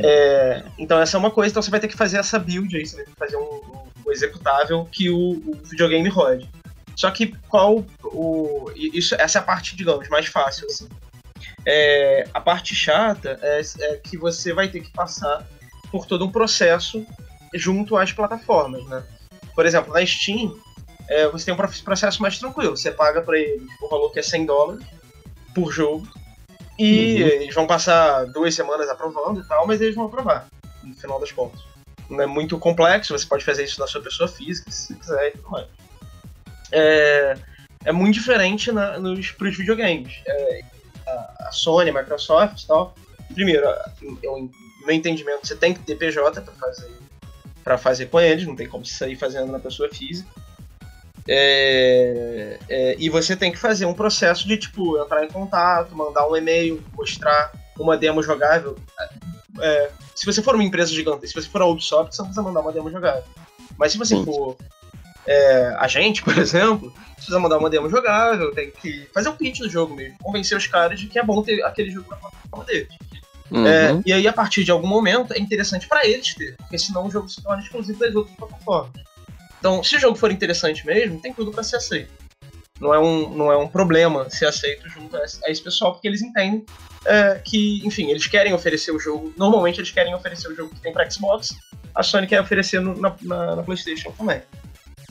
É, então essa é uma coisa, então você vai ter que fazer essa build aí, você vai ter que fazer um, um executável que o, o videogame rode. Só que qual o. Isso, essa é a parte, digamos, mais fácil, assim. É, a parte chata é, é que você vai ter que passar por todo um processo junto às plataformas, né? Por exemplo, na Steam, é, você tem um processo mais tranquilo. Você paga para eles o valor que é 100 dólares por jogo e Uhum. eles vão passar duas semanas aprovando e tal, mas eles vão aprovar, no final das contas. Não é muito complexo, você pode fazer isso na sua pessoa física, se você quiser e tudo mais. É, é muito diferente na, nos, pros videogames. É, a, a Sony, a Microsoft e tal. Primeiro, eu, no meu entendimento, você tem que ter PJ para fazer para fazer com eles, não tem como você sair fazendo na pessoa física. É, é, e você tem que fazer um processo de tipo entrar em contato, mandar um e-mail, mostrar uma demo jogável. É, se você for uma empresa gigante, se você for a Ubisoft, você não precisa mandar uma demo jogável. Mas se você for é, a gente, por exemplo, precisa mandar uma demo jogável, tem que fazer um pitch do jogo mesmo, convencer os caras de que é bom ter aquele jogo na plataforma deles. Uhum. É, e aí, a partir de algum momento, é interessante para eles ter, porque senão o jogo se torna exclusivo das outras plataformas. Então, se o jogo for interessante mesmo, tem tudo para ser aceito. Não é, um, não é um problema ser aceito junto a esse, pessoal, porque eles entendem é, que, enfim, eles querem oferecer o jogo. Normalmente, eles querem oferecer o jogo que tem para Xbox, a Sony quer oferecer no- na, na- na PlayStation também.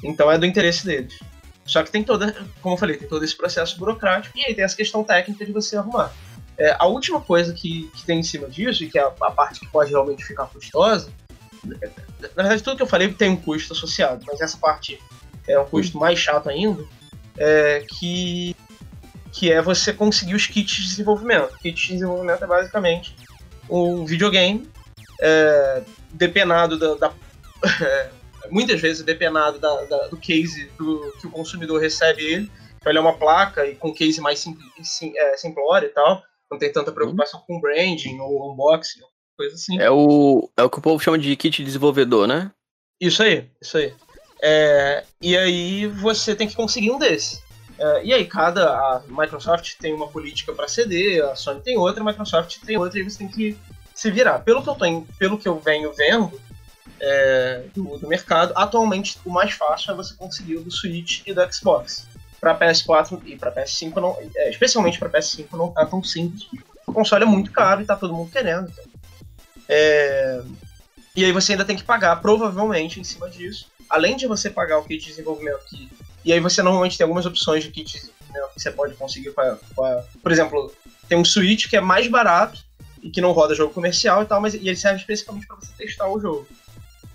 Então, é do interesse deles. Só que tem toda, como eu falei, tem todo esse processo burocrático e aí tem essa questão técnica de você arrumar. É, a última coisa que, que tem em cima disso, e que é a, a parte que pode realmente ficar custosa, na verdade, tudo que eu falei tem um custo associado, mas essa parte é um custo mais chato ainda, é que, que é você conseguir os kits de desenvolvimento. Kit de desenvolvimento é basicamente um videogame é, depenado da. da- muitas vezes depenado da- da- do case do, que o consumidor recebe ele. Então ele é uma placa e com case mais sim, sim, é, simplório e tal. Não tem tanta preocupação com branding ou unboxing, coisa assim. É o. É o que o povo chama de kit desenvolvedor, né? Isso aí, isso aí. É, e aí você tem que conseguir um desses. É, e aí cada a Microsoft tem uma política para CD, a Sony tem outra, a Microsoft tem outra, e você tem que se virar. Pelo que eu tenho, pelo que eu venho vendo é, do, do mercado, atualmente o mais fácil é você conseguir o do Switch e do Xbox. Para PS4 e para PS5 não, é, especialmente para PS5 não tá tão simples. O console é muito caro e tá todo mundo querendo. então. É, E aí você ainda tem que pagar, provavelmente, em cima disso. Além de você pagar o kit de desenvolvimento que. E aí você normalmente tem algumas opções de kit de desenvolvimento que você pode conseguir com. Por exemplo, tem um Switch que é mais barato e que não roda jogo comercial e tal, mas e ele serve especificamente para você testar o jogo.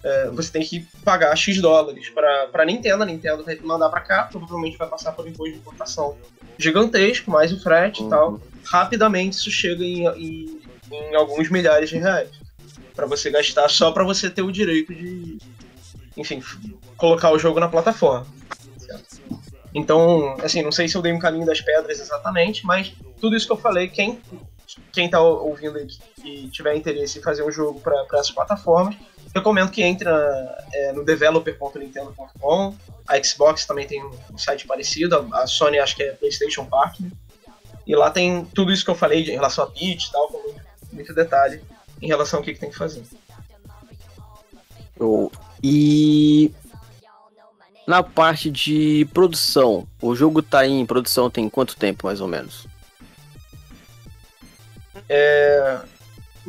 É, você tem que pagar X dólares para Nintendo, a Nintendo vai mandar para cá, provavelmente vai passar por imposto de importação gigantesco, mais o frete uhum. e tal. Rapidamente isso chega em, em, em alguns milhares de reais para você gastar só para você ter o direito de, enfim, colocar o jogo na plataforma. Certo? Então, assim, não sei se eu dei um caminho das pedras exatamente, mas tudo isso que eu falei, quem quem tá ouvindo aí e tiver interesse em fazer um jogo para essas plataformas, recomendo que entre é, no developer.nintendo.com. A Xbox também tem um site parecido, a Sony acho que é PlayStation Partner. E lá tem tudo isso que eu falei em relação a pitch e tal, com muito, detalhe em relação ao que, que tem que fazer. Oh, e na parte de produção, o jogo tá em produção tem quanto tempo, mais ou menos? É...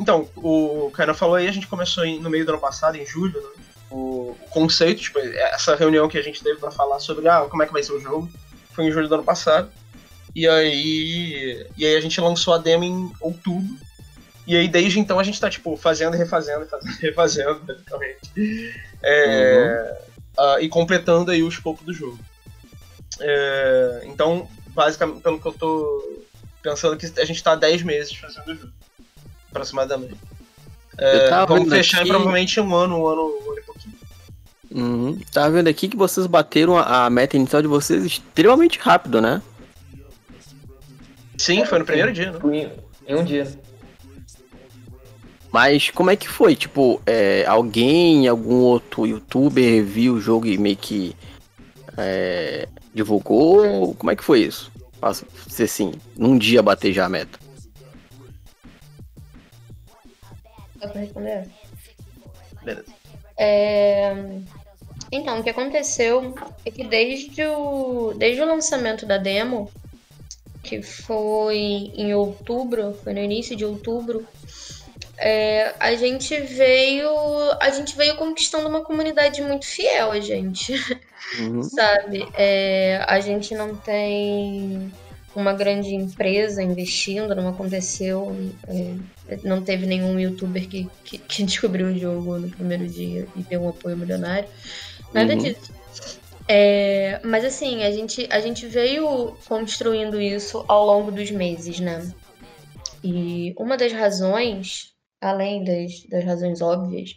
Então, o Kainan falou aí, a gente começou no meio do ano passado, em julho, né? o conceito, tipo, essa reunião que a gente teve para falar sobre ah, como é que vai ser o jogo, foi em julho do ano passado. E aí, e aí a gente lançou a demo em outubro. E aí desde então a gente tá, tipo, fazendo, refazendo, fazendo, refazendo, basicamente. É, uhum. uh, e completando aí o escopo do jogo. É, então, basicamente, pelo que eu tô pensando que a gente tá há 10 meses fazendo o jogo. Aproximadamente. É, vamos fechar aqui... provavelmente um ano, um ano, um ano e pouquinho. Uhum. Tava vendo aqui que vocês bateram a, a meta inicial de vocês extremamente rápido, né? Sim, foi no primeiro dia, né? Em um dia. Mas como é que foi? Tipo, é, alguém, algum outro youtuber viu o jogo e meio que é, divulgou? Como é que foi isso? Se assim, num dia bater já a meta. Posso responder? Beleza. É... Então, o que aconteceu é que desde o, desde o lançamento da demo, que foi em outubro, foi no início de outubro, é, a gente veio a gente veio conquistando uma comunidade muito fiel a gente uhum. sabe é, a gente não tem uma grande empresa investindo não aconteceu é, não teve nenhum youtuber que, que, que, descobriu o jogo no primeiro dia e deu um apoio milionário. Nada uhum. disso. É, mas assim a gente a gente veio construindo isso ao longo dos meses né? E uma das razões além das, das razões óbvias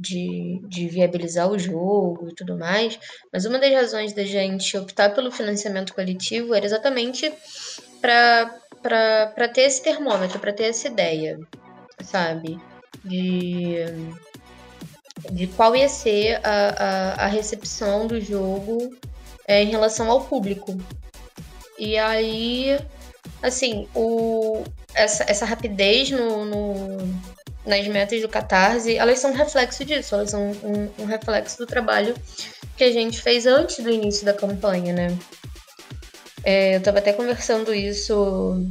de, de viabilizar o jogo e tudo mais, mas uma das razões da gente optar pelo financiamento coletivo era exatamente para ter esse termômetro, para ter essa ideia, sabe? De, de qual ia ser a, a, a recepção do jogo é, em relação ao público. E aí, assim, o, essa, essa rapidez no, no nas metas do Catarse, elas são um reflexo disso, elas são um, um, reflexo do trabalho que a gente fez antes do início da campanha, né? É, eu estava até conversando isso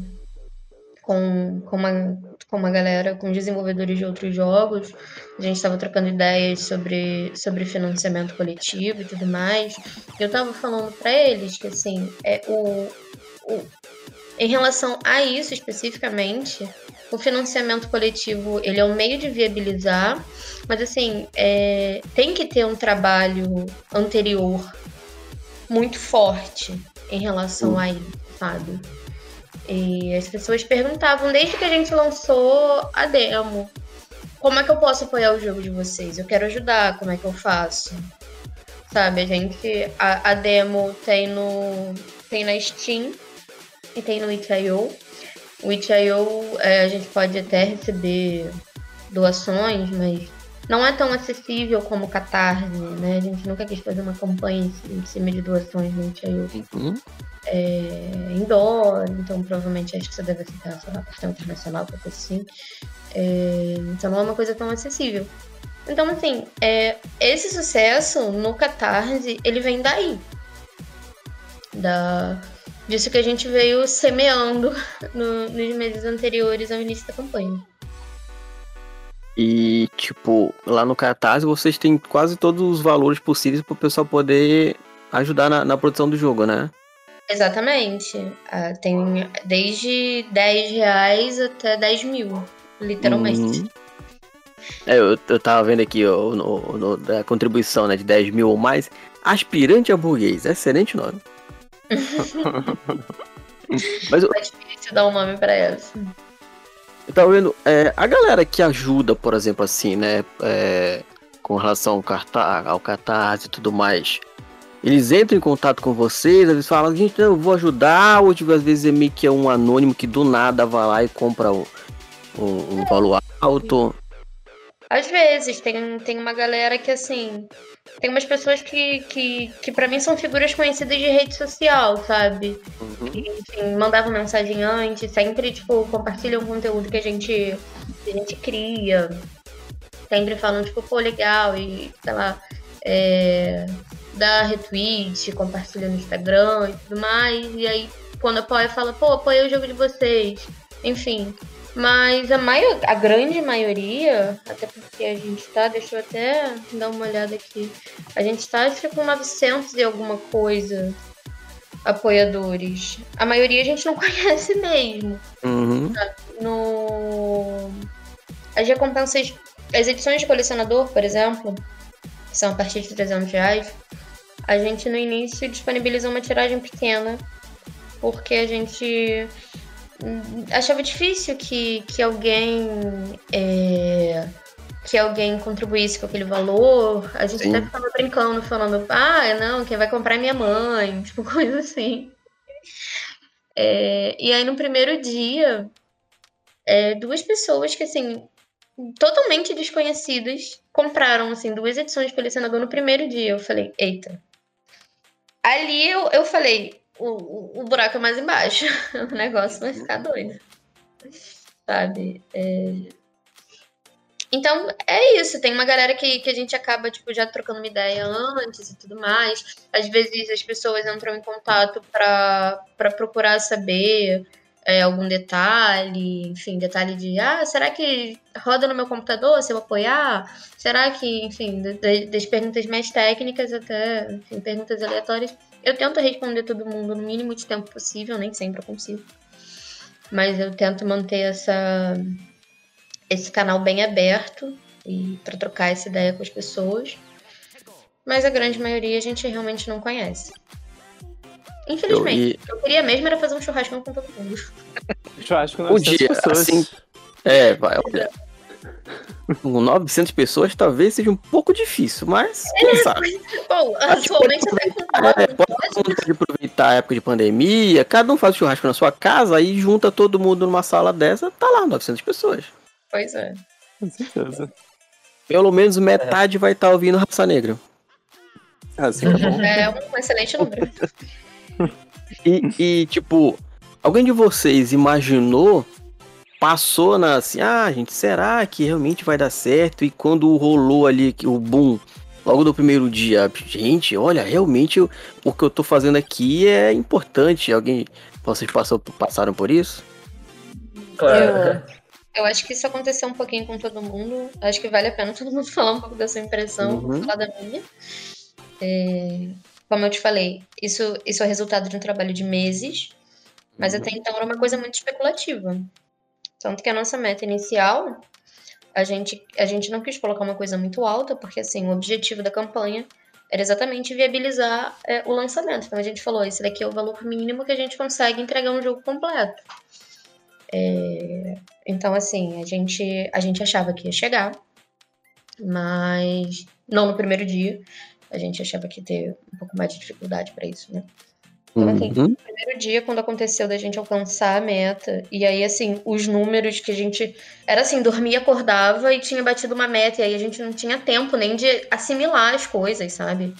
com, com, uma, com uma galera, com desenvolvedores de outros jogos. A gente estava trocando ideias sobre, sobre financiamento coletivo e tudo mais. Eu estava falando para eles que, assim, é, o, o, em relação a isso especificamente, o financiamento coletivo ele é um meio de viabilizar, mas assim é, tem que ter um trabalho anterior muito forte em relação a isso, sabe? E as pessoas perguntavam desde que a gente lançou a demo, como é que eu posso apoiar o jogo de vocês? Eu quero ajudar, como é que eu faço? Sabe, a gente a, a demo tem no tem na Steam e tem no itch.io. O itch.io é, a gente pode até receber doações, mas não é tão acessível como o Catarse, né? A gente nunca quis fazer uma campanha em cima de doações no itch.io. Uhum. É, em dólar, então provavelmente acho que você deve aceitar, sei lá, questão internacional, coisa assim. É, então não é uma coisa tão acessível. Então, assim, é, esse sucesso no Catarse, ele vem daí. Da, disso que a gente veio semeando no, nos meses anteriores ao início da campanha. E, tipo, lá no Catarse vocês têm quase todos os valores possíveis para o pessoal poder ajudar na, na, produção do jogo, né? Exatamente. Ah, tem desde 10 reais até 10 mil, literalmente. Uhum. É, eu, eu tava vendo aqui ó, no, no, da contribuição né, de 10 mil ou mais. Aspirante a burguês, excelente nome. Mas eu... É difícil dar um nome pra essa. Eu tava vendo, é, a galera que ajuda, por exemplo, assim, né, é, com relação ao, cartaz, ao catarse e tudo mais, eles entram em contato com vocês, eles falam, gente, eu vou ajudar, ou tipo, às vezes é meio que é um anônimo que do nada vai lá e compra um, um, um valor alto. Às vezes, tem, tem uma galera que, assim, tem umas pessoas que, que, que para mim são figuras conhecidas de rede social, sabe? Uhum. Que, enfim, mandavam mensagem antes, sempre, tipo, compartilham conteúdo que a gente, que a gente cria. Sempre falam, tipo, pô, legal, e, sei lá, é, dá retweet, compartilha no Instagram e tudo mais. E aí, quando apoia, fala, pô, apoia o jogo de vocês. Enfim, mas a, maior, a grande maioria, até porque a gente está, deixa eu até dar uma olhada aqui. A gente está acho que com 900 e alguma coisa apoiadores. A maioria a gente não conhece mesmo. Uhum. No... As recompensas, as edições de colecionador, por exemplo, que são a partir de 300 reais, a gente no início disponibiliza uma tiragem pequena, porque a gente achava difícil que, que alguém é, que alguém contribuísse com aquele valor. A gente Sim. até ficava brincando, falando, ah, não, quem vai comprar é minha mãe, tipo, coisa assim. É, e aí no primeiro dia, é, duas pessoas que assim, totalmente desconhecidas, compraram assim, duas edições de colecionador no primeiro dia. Eu falei, eita. Ali eu, eu falei, o, o, buraco é mais embaixo. o negócio vai ficar doido. Sabe? É... Então, é isso. Tem uma galera que, que a gente acaba, tipo, já trocando uma ideia antes e tudo mais. Às vezes as pessoas entram em contato para procurar saber é, algum detalhe, enfim, detalhe de, ah, será que roda no meu computador se eu apoiar? Será que, enfim, das perguntas mais técnicas até, enfim, perguntas aleatórias eu tento responder todo mundo no mínimo de tempo possível, nem sempre eu consigo. Mas eu tento manter essa, esse canal bem aberto e para trocar essa ideia com as pessoas. Mas a grande maioria a gente realmente não conhece. Infelizmente. Eu, e... eu queria mesmo era fazer um churrasco com todo mundo. Churrasco com um dia, pessoas. Assim, é, vai, olha com 900 pessoas talvez seja um pouco difícil, mas quem é, sabe? Bom, atualmente pode, é, pode, pode aproveitar a época de pandemia, cada um faz churrasco na sua casa, aí junta todo mundo numa sala dessa, tá lá 900 pessoas. Pois é. Com certeza. Pelo menos metade é. vai estar tá ouvindo Raça Negra. Assim é bom. É um excelente número. e, e, tipo, alguém de vocês imaginou passou na assim, ah, gente, será que realmente vai dar certo? E quando rolou ali o boom, logo do primeiro dia, gente, olha, realmente o, o que eu tô fazendo aqui é importante. Alguém, vocês passou, passaram por isso? Claro. Eu, eu acho que isso aconteceu um pouquinho com todo mundo. Acho que vale a pena todo mundo falar um pouco da sua impressão, uhum. falar da minha. É, como eu te falei, isso, isso é resultado de um trabalho de meses, mas uhum. até então era uma coisa muito especulativa. Tanto que a nossa meta inicial, a gente, a gente não quis colocar uma coisa muito alta, porque assim, o objetivo da campanha era exatamente viabilizar é, o lançamento. Então a gente falou, esse daqui é o valor mínimo que a gente consegue entregar um jogo completo. É, então, assim, a gente, a gente achava que ia chegar, mas não no primeiro dia. A gente achava que ia ter um pouco mais de dificuldade para isso, né? Então, assim, uhum. no primeiro dia, quando aconteceu da gente alcançar a meta, e aí, assim, os números que a gente. Era assim, dormia, acordava e tinha batido uma meta, e aí a gente não tinha tempo nem de assimilar as coisas, sabe?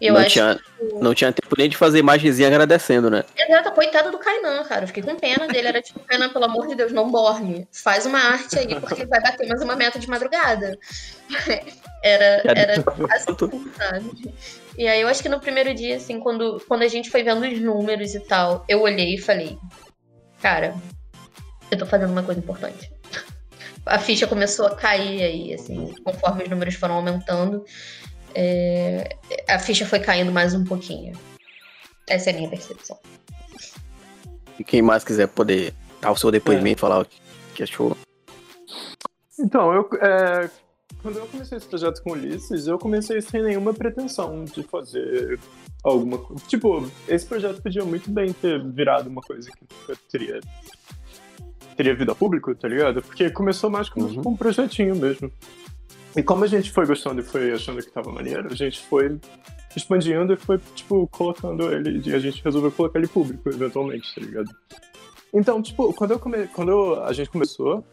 Eu não, tinha, que... não tinha tempo nem de fazer imagenzinha agradecendo, né? Exato, coitado do Kainan, cara. Eu fiquei com pena dele. Era tipo, Kainan, pelo amor de Deus, não borne. Faz uma arte aí, porque vai bater mais uma meta de madrugada. Era, era assim, sabe? E aí eu acho que no primeiro dia, assim, quando, quando a gente foi vendo os números e tal, eu olhei e falei, cara, eu tô fazendo uma coisa importante. a ficha começou a cair aí, assim, conforme os números foram aumentando, é, a ficha foi caindo mais um pouquinho. Essa é a minha percepção. E quem mais quiser poder dar o seu depoimento, falar o que, que achou. Então, eu, é, quando eu comecei esse projeto com o Ulisses, eu comecei sem nenhuma pretensão de fazer alguma coisa. Tipo, esse projeto podia muito bem ter virado uma coisa que teria, teria vida público, tá ligado? Porque começou mais como Uhum. um projetinho mesmo. E como a gente foi gostando e foi achando que tava maneiro, a gente foi expandindo e foi, tipo, colocando ele. E a gente resolveu colocar ele público, eventualmente, tá ligado? Então, tipo, quando, eu come... quando eu- a gente começou,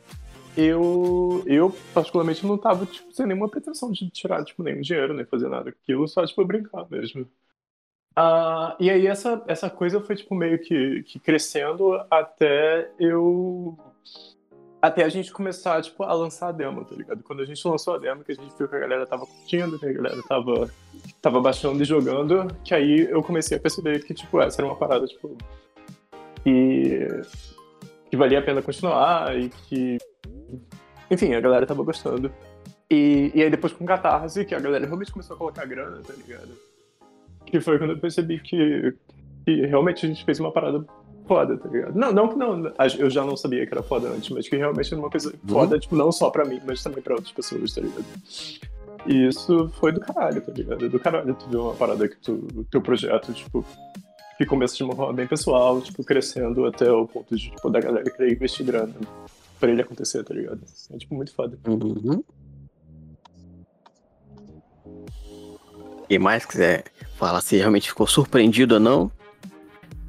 eu, eu particularmente não tava, tipo, sem nenhuma pretensão de tirar, tipo, nenhum dinheiro, nem fazer nada aquilo, só, tipo, brincar mesmo. Ah, e aí essa, essa coisa foi, tipo, meio que, que crescendo até eu... Até a gente começar, tipo, a lançar a demo, tá ligado? Quando a gente lançou a demo, que a gente viu que a galera tava curtindo, que a galera tava, tava baixando e jogando, que aí eu comecei a perceber que, tipo, essa era uma parada, tipo... Que, que valia a pena continuar e que enfim, a galera tava gostando. E, e aí depois com Catarse, que a galera realmente começou a colocar grana, tá ligado? Que foi quando eu percebi que, que realmente a gente fez uma parada foda, tá ligado? Não, não que não, eu já não sabia que era foda antes, mas que realmente era uma coisa foda, tipo, não só pra mim, mas também pra outras pessoas, tá ligado? E isso foi do caralho, tá ligado? Do caralho tu ver uma parada que tu, teu projeto, tipo, que começa de uma forma bem pessoal, tipo, crescendo até o ponto de, tipo, da galera querer investir grana pra ele acontecer, tá ligado? É, tipo, muito foda. Uhum. Quem mais quiser falar se realmente ficou surpreendido ou não.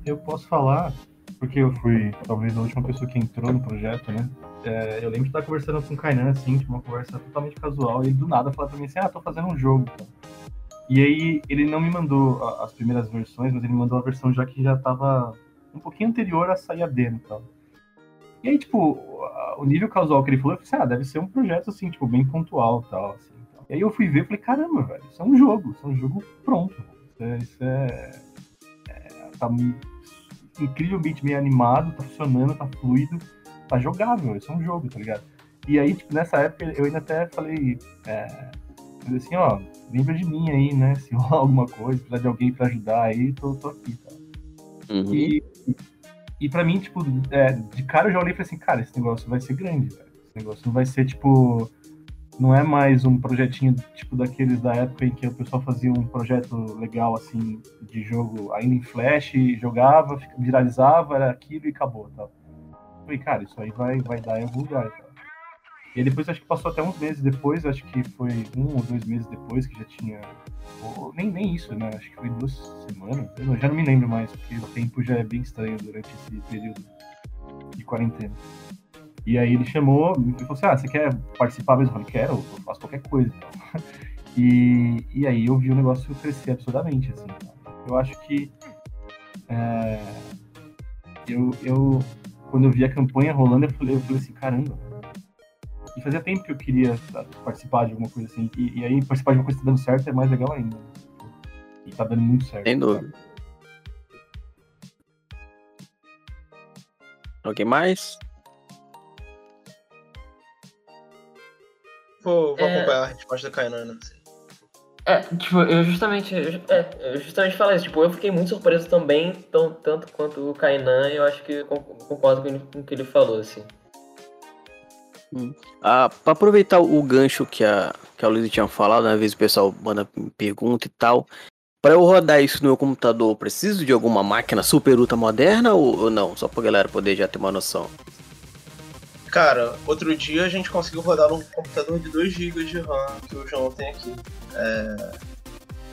Eu posso falar, porque eu fui talvez a última pessoa que entrou no projeto, né? É, eu lembro de estar conversando com o Kainan, assim, tipo, uma conversa totalmente casual, e ele do nada falou pra mim assim, ah, tô fazendo um jogo. cara." E aí ele não me mandou a- as primeiras versões, mas ele mandou a versão já que já tava um pouquinho anterior a sair a demo e tal. E aí, tipo, o nível casual que ele falou, eu falei assim, ah, deve ser um projeto, assim, tipo, bem pontual e tal, assim. tal. E aí eu fui ver e falei, caramba, velho, isso é um jogo, isso é um jogo pronto. Isso é... Isso é, é tá incrivelmente bem animado, tá funcionando, tá fluido, tá jogável, isso é um jogo, tá ligado? E aí, tipo, nessa época eu ainda até falei, é, falei assim, ó, lembra de mim aí, né? Se rolar alguma coisa, precisar de alguém pra ajudar aí, tô, tô aqui, tá? Uhum. E, e pra mim, tipo, é, de cara eu já olhei e falei assim, cara, esse negócio vai ser grande, velho. Esse negócio não vai ser, tipo, não é mais um projetinho, tipo, daqueles da época em que o pessoal fazia um projeto legal, assim, de jogo ainda em flash, jogava, viralizava, era aquilo e acabou, tá? Falei, cara, isso aí vai, vai dar em algum lugar, tá? E depois, acho que passou até uns meses depois, acho que foi um ou dois meses depois que já tinha ou nem, nem isso, né? Acho que foi duas semanas. Eu já não me lembro mais, porque o tempo já é bem estranho durante esse período de quarentena. E aí ele chamou e falou assim: Ah, você quer participar mesmo? Eu falei: Quero, eu faço qualquer coisa. então." E, e aí eu vi o negócio crescer absurdamente, assim. Eu acho que. é, eu, eu, quando eu vi a campanha rolando, eu falei, eu falei assim: caramba. E fazia tempo que eu queria sabe, participar de alguma coisa assim. E, e aí participar de uma coisa que tá dando certo é mais legal ainda. E tá dando muito certo. Sem dúvida. Alguém mais? Vou, vou É. acompanhar a resposta da Kainan, né? É, tipo, eu justamente, eu, é, eu justamente falei isso, tipo, eu fiquei muito surpreso também, tão, tanto quanto o Kainan, eu acho que con- concordo com o que ele falou, assim. Ah, pra aproveitar o gancho que a, que a Luísa tinha falado, às vezes o pessoal manda pergunta e tal. Pra eu rodar isso no meu computador, eu preciso de alguma máquina super ultra moderna ou, ou não? Só pra galera poder já ter uma noção. Cara, outro dia a gente conseguiu rodar num computador de 2 GB de RAM que o João tem aqui. É,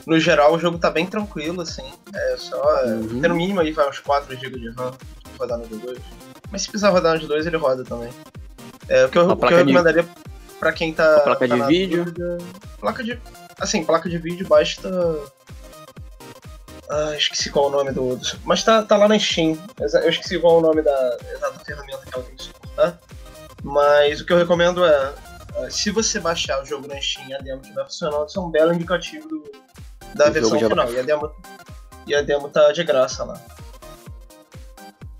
No geral, o jogo tá bem tranquilo, assim. É só. é, Uhum. Ter no mínimo aí vai uns 4 GB de RAM rodar no D2. Mas se precisar rodar no D2, ele roda também. É, o que eu, o que eu de- recomendaria pra quem tá. A placa tá de vídeo? dúvida- Placa de. Assim, placa de vídeo basta. Ah, esqueci qual é o nome do. Mas tá, tá lá na Steam. Eu esqueci qual é o nome da exata ferramenta que ela tem que suportar. Mas o que eu recomendo é. ah, Se você baixar o jogo na Steam e a demo estiver funcionando, isso é um belo indicativo do- da O versão final. E a, demo, e a demo tá de graça lá.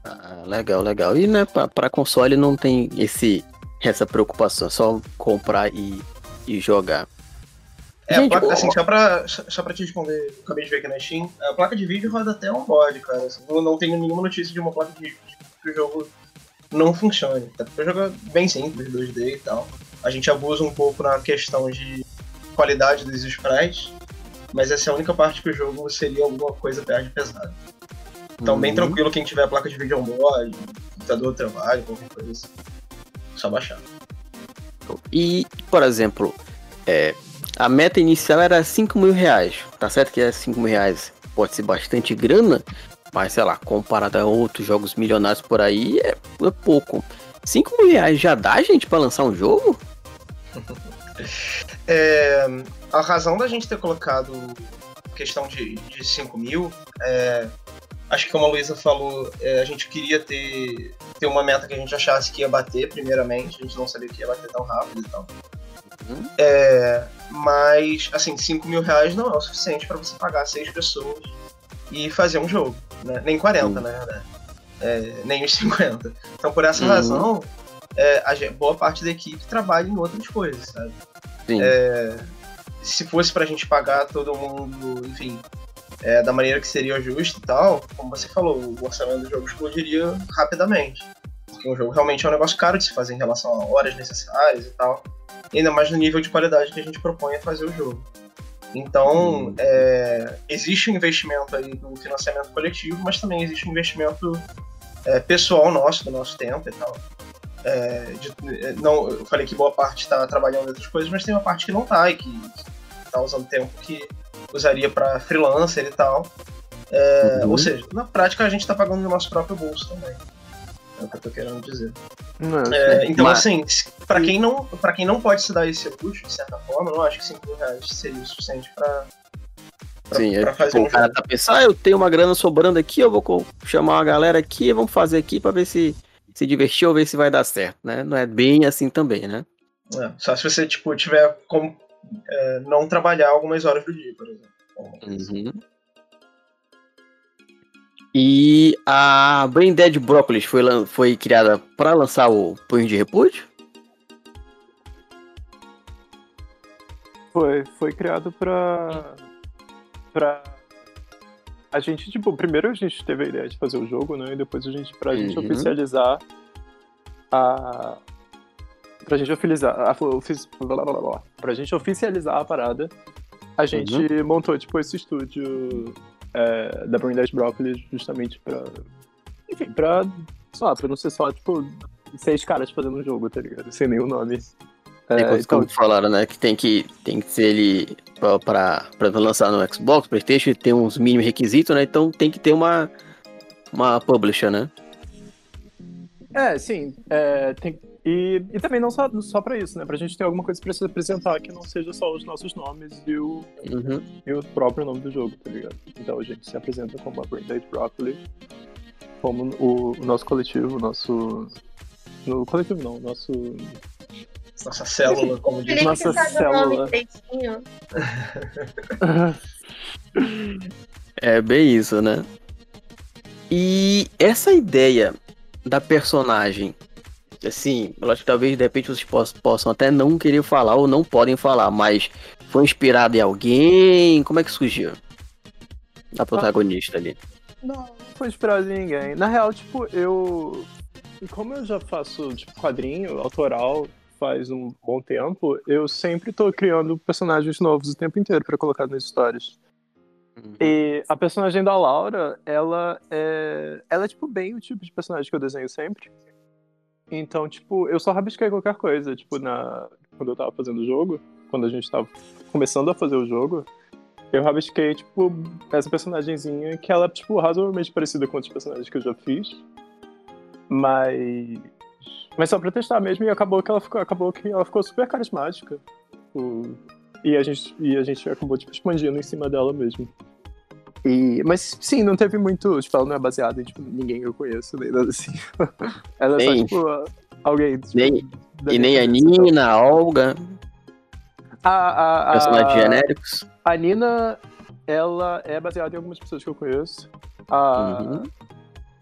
Ah, legal, legal. E né, pra console não tem esse essa preocupação, só comprar e, e jogar. É, Gente, a placa, assim, só pra, só pra te responder, acabei de ver aqui na Steam, a placa de vídeo roda até on-board, cara. Assim, eu não tenho nenhuma notícia de uma placa de vídeo que o jogo não funcione. Até porque o jogo é bem simples, 2D e tal. A gente abusa um pouco na questão de qualidade dos sprites, mas essa é a única parte que o jogo seria alguma coisa perto de pesado. Então, bem Uhum. tranquilo quem tiver a placa de vídeo on-board, computador de trabalho, qualquer coisa assim. Só baixar. E, por exemplo, é, a meta inicial era 5 mil reais. Tá certo que é 5 mil reais pode ser bastante grana, mas sei lá, comparado a outros jogos milionários por aí, é, é pouco. 5 mil reais já dá, gente, pra lançar um jogo? É, a razão da gente ter colocado questão de, de 5 mil, é, acho que como a Luísa falou, é, a gente queria ter, ter uma meta que a gente achasse que ia bater, primeiramente, a gente não sabia que ia bater tão rápido e tal. Uhum. É, mas, assim, 5 mil reais não é o suficiente para você pagar seis pessoas e fazer um jogo, né? Nem 40, Uhum. verdade. É, nem os 50. Então, por essa Uhum. razão, é, a boa parte da equipe trabalha em outras coisas, sabe? Sim. se fosse pra gente pagar todo mundo, enfim, é, da maneira que seria justo e tal, como você falou, o orçamento do jogo explodiria rapidamente. Porque o jogo realmente é um negócio caro de se fazer em relação a horas necessárias e tal. E ainda mais no nível de qualidade que a gente propõe a fazer o jogo. Então, Hum. é, existe um investimento aí do financiamento coletivo, mas também existe um investimento é, pessoal nosso, do nosso tempo e tal. É, de- é, não, eu falei que boa parte está trabalhando em outras coisas, mas tem uma parte que não tá e que está usando tempo que usaria para freelancer e tal. É, Uhum. Ou seja, na prática a gente está pagando no nosso próprio bolso também. É o que eu tô querendo dizer. Não, É, então, Mas- assim, para quem, não, pra quem não pode se dar esse luxo, de certa forma, eu não acho que 5 mil reais seria o suficiente para Sim, é, fazer tipo, um o cara tá pensando, ah, eu tenho uma grana sobrando aqui, eu vou chamar uma galera aqui, vamos fazer aqui pra ver se se divertir ou ver se vai dar certo, né? Não é bem assim também, né? É, só se você tipo, tiver como é, não trabalhar algumas horas do dia, por exemplo. Uhum. E a Brain Dead Brócolis foi, foi criada pra lançar o Punho de Repúdio? Foi, foi criado pra. pra. A gente, tipo, primeiro a gente teve a ideia de fazer o jogo, né? E depois a gente, pra gente Uhum. oficializar a. Pra gente oficializar. A, ofici- blá, blá, blá, blá. pra gente oficializar a parada, a gente Uhum. montou, tipo, esse estúdio é, da Brain Dead Broccoli justamente pra. Enfim, pra. Sei lá, pra não ser só, tipo, seis caras fazendo um jogo, tá ligado? Sem nenhum nome. É, É, como, então, como falaram, né? Que tem que, tem que ser ele pra, pra, pra lançar no Xbox, Playstation, tem uns mínimos requisitos, né? Então tem que ter uma, uma publisher, né? É, sim. é, tem- e, e também não só, só pra isso, né? Pra gente ter alguma coisa pra se apresentar que não seja só os nossos nomes e o, Uhum. e o próprio nome do jogo, tá ligado? Então a gente se apresenta como a Brain Dead Broccoli, como o, o nosso coletivo, o nosso. No coletivo não, o nosso. Nossa célula, como diz. Nossa célula. É bem isso, né? E essa ideia da personagem, assim, eu acho que talvez de repente vocês poss- possam até não querer falar ou não podem falar, mas foi inspirado em alguém? Como é que surgiu? Da protagonista ali. Não, não foi inspirado em ninguém. Na real, tipo, eu. Como eu já faço, tipo, quadrinho autoral faz um bom tempo, eu sempre tô criando personagens novos o tempo inteiro pra colocar nas histórias. E a personagem da Laura, ela é. Ela é, tipo, bem o tipo de personagem que eu desenho sempre. Então, tipo, eu só rabisquei qualquer coisa. Tipo, na... quando eu tava fazendo o jogo, quando a gente tava começando a fazer o jogo, eu rabisquei, tipo, essa personagenzinha que ela é, tipo, razoavelmente parecida com outros personagens que eu já fiz. Mas. Mas só pra testar mesmo, e acabou que ela ficou, acabou que ela ficou super carismática. Tipo, e a gente, e a gente acabou, tipo, expandindo em cima dela mesmo. E, mas sim, não teve muito. Tipo, ela não é baseada em tipo, ninguém que eu conheço, nem nada assim. ela é só, tipo, alguém. Tipo, Nem- E nem a. Nina, a Olga, A, a, a, personagens genéricos. a Nina, ela é baseada em algumas pessoas que eu conheço. A, Uhum.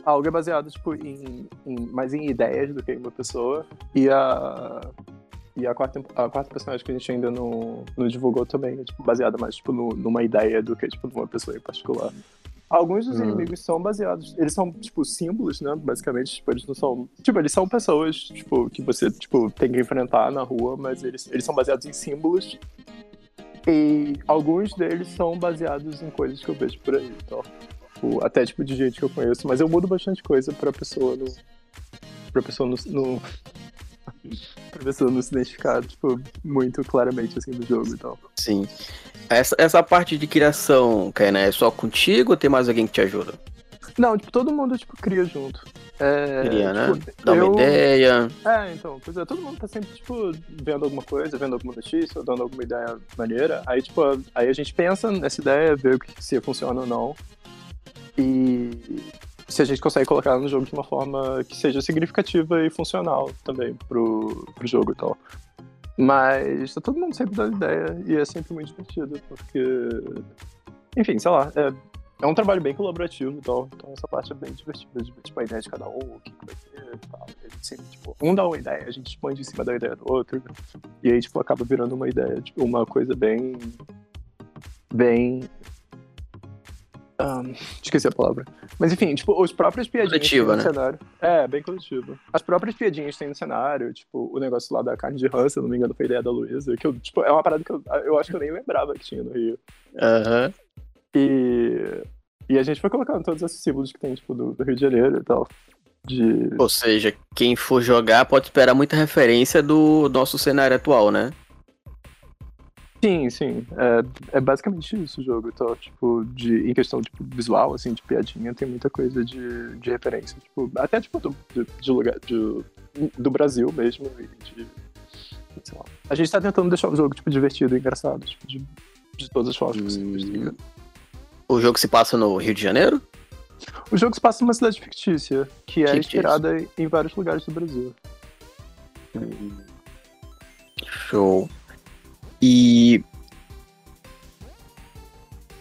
algo é baseado, tipo, em, em, mais em ideias do que em uma pessoa. E a. E a quarta, a quarta personagem que a gente ainda não, não divulgou também é tipo, baseada mais tipo, no, numa ideia do que tipo, numa pessoa em particular. Alguns dos Hum. inimigos são baseados. Eles são, tipo, símbolos, né? Basicamente, tipo, eles não são. Tipo, eles são pessoas, tipo, que você, tipo, tem que enfrentar na rua, mas eles, eles são baseados em símbolos. E alguns deles são baseados em coisas que eu vejo por aí. Então, tipo, até tipo de gente que eu conheço, mas eu mudo bastante coisa pra pessoa não. Pra pessoa não. não pra pessoa não se identificar, tipo, muito claramente assim do jogo e tal. Sim. Essa, essa parte de criação, Kainá, é só contigo ou tem mais alguém que te ajuda? Não, tipo, todo mundo, tipo, cria junto. É, Cria, né? tipo, Dá uma eu- ideia. É, então, pois é, todo mundo tá sempre, tipo, vendo alguma coisa, vendo alguma notícia, dando alguma ideia maneira. Aí, tipo, aí a gente pensa nessa ideia, vê se funciona ou não. E se a gente consegue colocar no jogo de uma forma que seja significativa e funcional também pro, pro jogo e tal. Mas tá todo mundo sempre dando ideia e é sempre muito divertido, porque. Enfim, sei lá, é, é um trabalho bem colaborativo e tal, então essa parte é bem divertida, de tipo, a ideia de cada um, o que, vai ter e tal. A gente sempre, tipo, um dá uma ideia, a gente expande em cima da ideia do outro, e aí, tipo, acaba virando uma ideia, tipo, uma coisa bem. bem. Ahn, esqueci a palavra. Mas enfim, tipo, os próprios piadinhas Coletiva, né? no cenário. É, bem coletivo. As próprias piadinhas tem no cenário, tipo, o negócio lá da carne de rã, se não me engano, foi ideia da Luísa, que eu, tipo, é uma parada que eu, eu acho que eu nem lembrava que tinha no Rio. Aham. E, e a gente foi colocando todos esses símbolos que tem, tipo, do, do Rio de Janeiro e tal. De. Ou seja, quem for jogar pode esperar muita referência do nosso cenário atual, né? Sim, sim. É, é basicamente isso o jogo. Então, tipo, de, em questão tipo, visual, assim, de piadinha, tem muita coisa de, de referência. Tipo, até tipo do, de, de lugar. De, do Brasil mesmo. De. A gente tá tentando deixar o jogo, tipo, divertido e engraçado, tipo, de, de todas as formas possíveis. ligado? O jogo se passa no Rio de Janeiro? O jogo se passa numa cidade fictícia, que é Fictícia. inspirada em vários lugares do Brasil. Show. E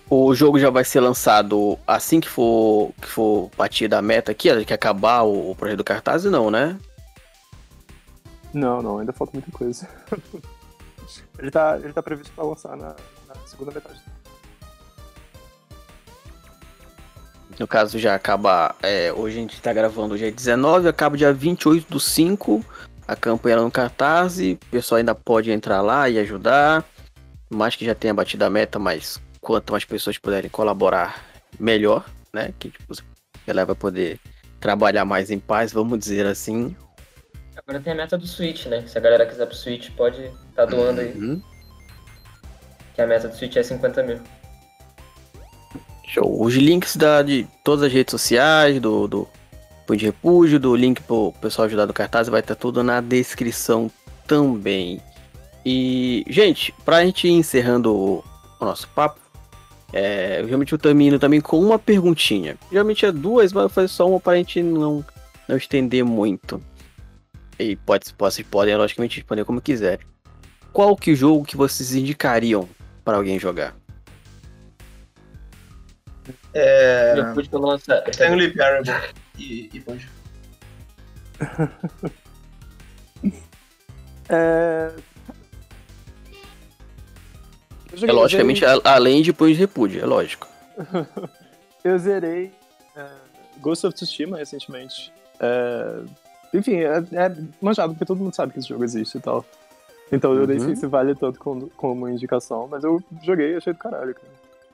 o jogo já vai ser lançado assim que for que for partir da meta aqui, que acabar o, o projeto do cartaz, não, né? Não, não, ainda falta muita coisa. ele, tá, ele tá previsto pra lançar na, na segunda metade. No caso já acaba, é, hoje a gente tá gravando dia 19, acaba dia 28 do 5, a campanha lá no cartaz, o pessoal ainda pode entrar lá e ajudar, mais que já tenha batido a meta, mas quanto mais pessoas puderem colaborar, melhor, né? Que tipo, ela vai poder trabalhar mais em paz, vamos dizer assim. Agora tem a meta do Switch, né? Se a galera quiser pro Switch, pode tá doando aí. Uhum. Que a meta do Switch é 50 mil. Show. Os links da, de todas as redes sociais, do, do Punho de Repúdio, do link pro pessoal ajudar do cartaz, vai estar tudo na descrição também. E, gente, pra gente ir encerrando o, o nosso papo, é, geralmente eu termino também com uma perguntinha. Geralmente é duas, mas eu vou fazer só uma pra gente não, não estender muito. E pode, vocês podem, logicamente, responder como quiser. Qual que jogo que vocês indicariam para alguém jogar? É. Pude quando lançar. Stanley Parable e, e Bungie. É... É logicamente zerei- a- além de Punho de Repúdio, é lógico. Eu zerei é, Ghost of Tsushima recentemente. É, Enfim, é, é manjado porque todo mundo sabe que esse jogo existe e tal. Então eu nem Uhum. sei se vale tanto como, como indicação, mas eu joguei e achei do caralho, cara.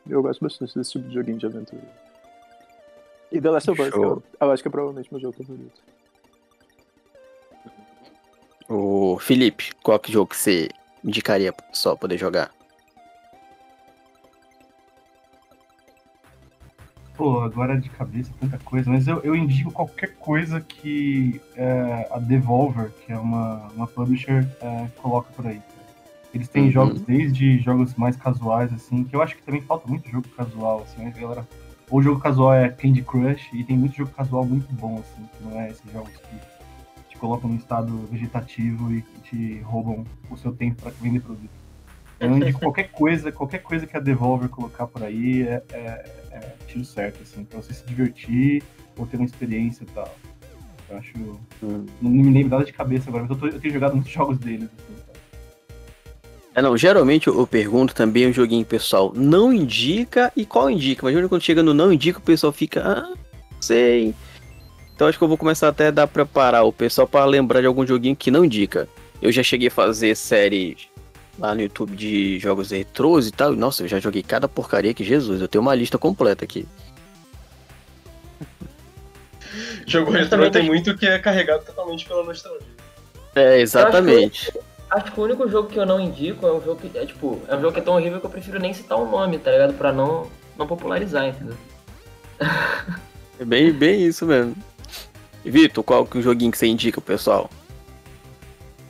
Eu gosto bastante desse tipo de joguinho de aventura. E The Last of Us, que eu, eu acho que é provavelmente meu jogo favorito. O Felipe, qual que jogo que você indicaria pro pessoal poder jogar? Pô, agora de cabeça tanta coisa, mas eu, eu indico qualquer coisa que é, a Devolver, que é uma, uma publisher, é, coloca por aí. Eles têm Uhum. jogos desde jogos mais casuais, assim, que eu acho que também falta muito jogo casual, assim, né, galera? Ou o jogo casual é Candy Crush, e tem muito jogo casual muito bom, assim, que não é esses jogos que te colocam num estado vegetativo e te roubam o seu tempo pra vender produto. Eu não indico qualquer coisa, qualquer coisa que a Devolver colocar por aí é, é, é tiro certo, assim, pra você se divertir ou ter uma experiência e tal. Eu acho. Hum. Não me lembro nada de cabeça agora, mas eu, tô- eu tenho jogado muitos jogos deles. Assim? É, não, geralmente eu eu pergunto também o joguinho pessoal não indica e qual indica, mas quando chega no não indica o pessoal fica, ah, sei. Então acho que eu vou começar até a dar preparar o pessoal para lembrar de algum joguinho que não indica. Eu já cheguei a fazer séries lá no YouTube de jogos retrôs e tal. e, Nossa, eu já joguei cada porcaria que Jesus, eu tenho uma lista completa aqui. Jogo retrô tem muito que é carregado totalmente pela nostalgia. É, exatamente. Acho que o único jogo que eu não indico é um jogo que é tipo, é um jogo que é tão horrível que eu prefiro nem citar o nome, tá ligado? Pra não, não popularizar, entendeu? É bem, bem isso mesmo. E, Vitor, qual que é o joguinho que você indica, pessoal?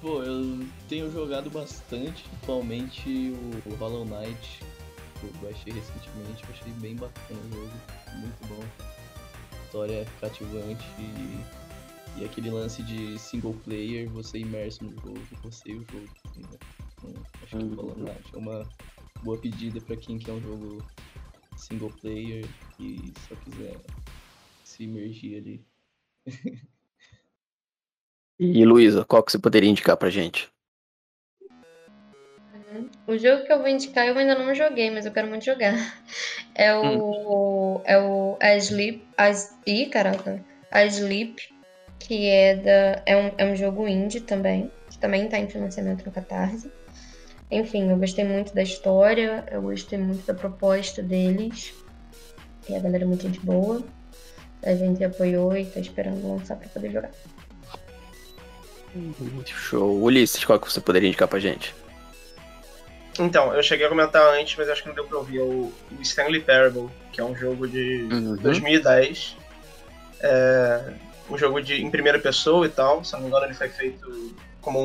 Pô, eu tenho jogado bastante atualmente o Hollow Knight. que Eu baixei recentemente, eu achei bem bacana o jogo, muito bom. História cativante e, e aquele lance de single player, você imerso no jogo, você e o jogo. assim, né? Então, acho que é uma boa pedida pra quem quer um jogo single player e só quiser se imergir ali. E Luísa, qual que você poderia indicar pra gente? O jogo que eu vou indicar eu ainda não joguei, mas eu quero muito jogar. É o. É o. A Sleep. As, ih, caraca. A Sleep, que é da. É um, é um jogo indie também. Que também tá em financiamento no Catarse. Enfim, eu gostei muito da história, eu gostei muito da proposta deles. E a galera é muito gente boa. A gente apoiou e tá esperando lançar pra poder jogar. Show. Ulisses, qual que você poderia indicar pra gente? Então, eu cheguei a comentar antes, mas acho que não deu pra ouvir. é O, o Stanley Parable, que é um jogo de Uhum. 2010. É um jogo de, em primeira pessoa e tal. Se não me engano, ele foi feito como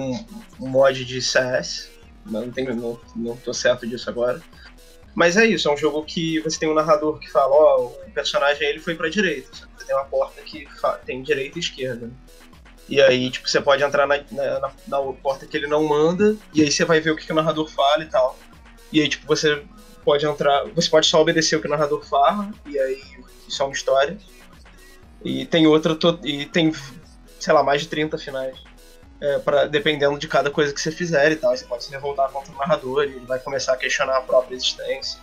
um, mod de CS. Não, tenho, não, não tô certo disso agora. Mas é isso, é um jogo que você tem um narrador que fala, ó, o personagem ele foi pra direita. Você tem uma porta que tem direita e esquerda. E aí, tipo, você pode entrar na, na, na- na porta que ele não manda, e aí você vai ver o que, que o narrador fala e tal. E aí, tipo, você pode entrar. Você pode só obedecer o que o narrador fala, e aí isso é uma história. E tem outra. E tem, sei lá, mais de 30 finais. É, pra, dependendo de cada coisa que você fizer e tal. Você pode se revoltar contra o narrador e ele vai começar a questionar a própria existência.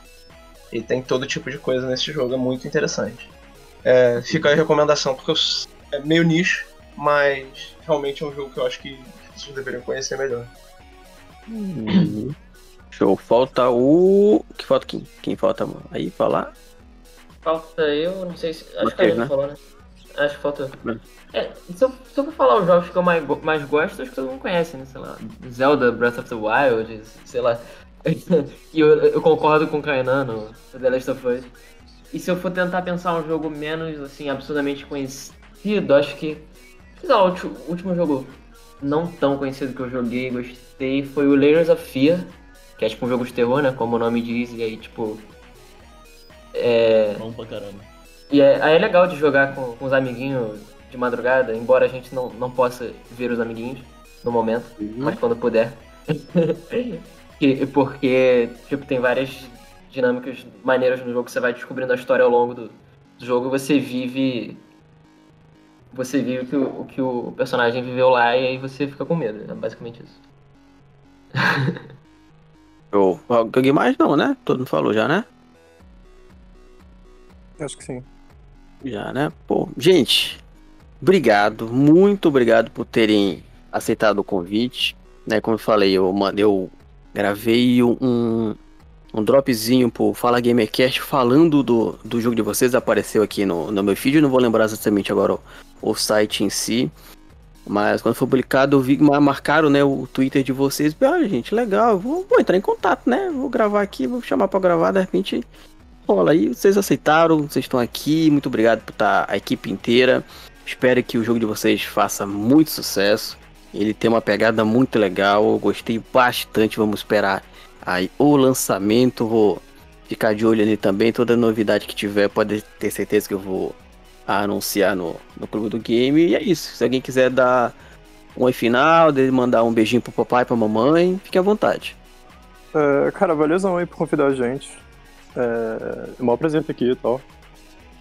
E tem todo tipo de coisa nesse jogo, é muito interessante. É, fica aí a recomendação, porque é meio nicho, mas realmente é um jogo que eu acho que vocês deveriam conhecer melhor. Show. Falta o. Que falta quem? Quem falta aí falar? Falta eu, não sei se. Acho que a gente né? falou, né? Acho que falta. Hum. É, se eu, se eu for falar os jogos que eu mais, mais gosto, acho que todo mundo conhece, né? Sei lá, Zelda Breath of the Wild, sei lá. e eu, eu concordo com o Kainan no The Last of Us. E se eu for tentar pensar um jogo menos, assim, absurdamente conhecido, acho que. Sei lá, o último, o último jogo não tão conhecido que eu joguei e gostei foi o Layers of Fear, que é tipo um jogo de terror, né? Como o nome diz, e aí, tipo. É. Bom pra caramba. E é, aí é legal de jogar com, com os amiguinhos de madrugada, embora a gente não, não possa ver os amiguinhos no momento, mas quando puder. E- porque, tipo, tem várias dinâmicas maneiras no jogo que você vai descobrindo a história ao longo do, do jogo e você vive. Você vive o que o, o que o personagem viveu lá e aí você fica com medo. É basicamente isso. Show. Alguém mais não, né? Todo mundo falou já, né? Acho que sim. Já, né? Pô, gente, obrigado, muito obrigado por terem aceitado o convite. Né, como eu falei, eu, eu gravei um, um dropzinho pro Fala Gamercast falando do, do jogo de vocês, apareceu aqui no, no meu feed, eu não vou lembrar exatamente agora o, o site em si. Mas quando for publicado, eu vi marcaram né, o Twitter de vocês. Olha, gente, legal, vou, vou entrar em contato, né? Vou gravar aqui, vou chamar pra gravar, de repente rola aí. Vocês aceitaram, vocês estão aqui. Muito obrigado por estar a equipe inteira. Espero que o jogo de vocês faça muito sucesso. Ele tem uma pegada muito legal. Gostei bastante. Vamos esperar aí o lançamento. Vou ficar de olho ali também. Toda novidade que tiver, pode ter certeza que eu vou anunciar no, no Clube do Game. E é isso. Se alguém quiser dar um oi final, mandar um beijinho pro papai e pra mamãe, fique à vontade. É, cara, valeuzão aí por convidar a gente. É, é um maior prazer estar aqui e tal.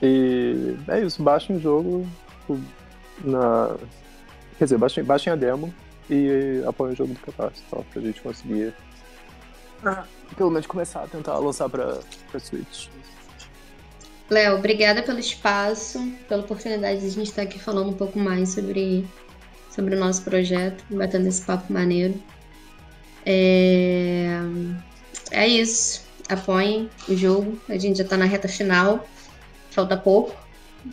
E é isso, baixem o jogo na. Quer dizer, baixem, baixem a demo e apoiem o jogo do Catarse tal, pra gente conseguir pelo menos começar a tentar lançar pra, pra Switch. Léo, obrigada pelo espaço, pela oportunidade de a gente estar aqui falando um pouco mais sobre, sobre o nosso projeto, batendo esse papo maneiro. É, é isso. Apoiem o jogo. A gente já tá na reta final. Falta pouco.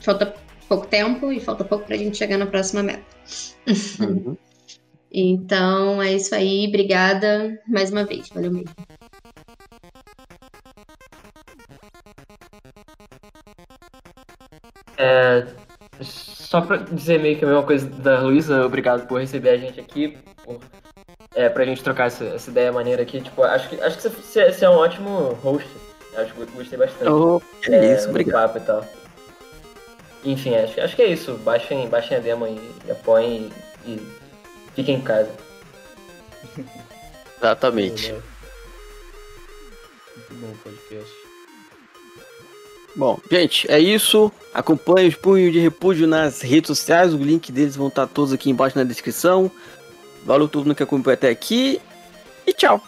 Falta pouco tempo e falta pouco pra gente chegar na próxima meta. Uhum. então é isso aí. Obrigada mais uma vez. Valeu mesmo. É, só pra dizer meio que a mesma coisa da Luísa, obrigado por receber a gente aqui, por, é, pra gente trocar essa, essa ideia maneira aqui. Tipo, acho que, acho que você, você é um ótimo host. Acho que gostei bastante. Oh, que é, isso, obrigado. Papo e tal. Enfim, acho, acho que é isso. Baixem, baixem a demo e, e apoiem e, e fiquem em casa. Exatamente. Muito bom o podcast. Bom, gente, é isso. Acompanhe os punhos de repúdio nas redes sociais. O link deles vão estar todos aqui embaixo na descrição. Valeu todo mundo que acompanhou até aqui. E tchau.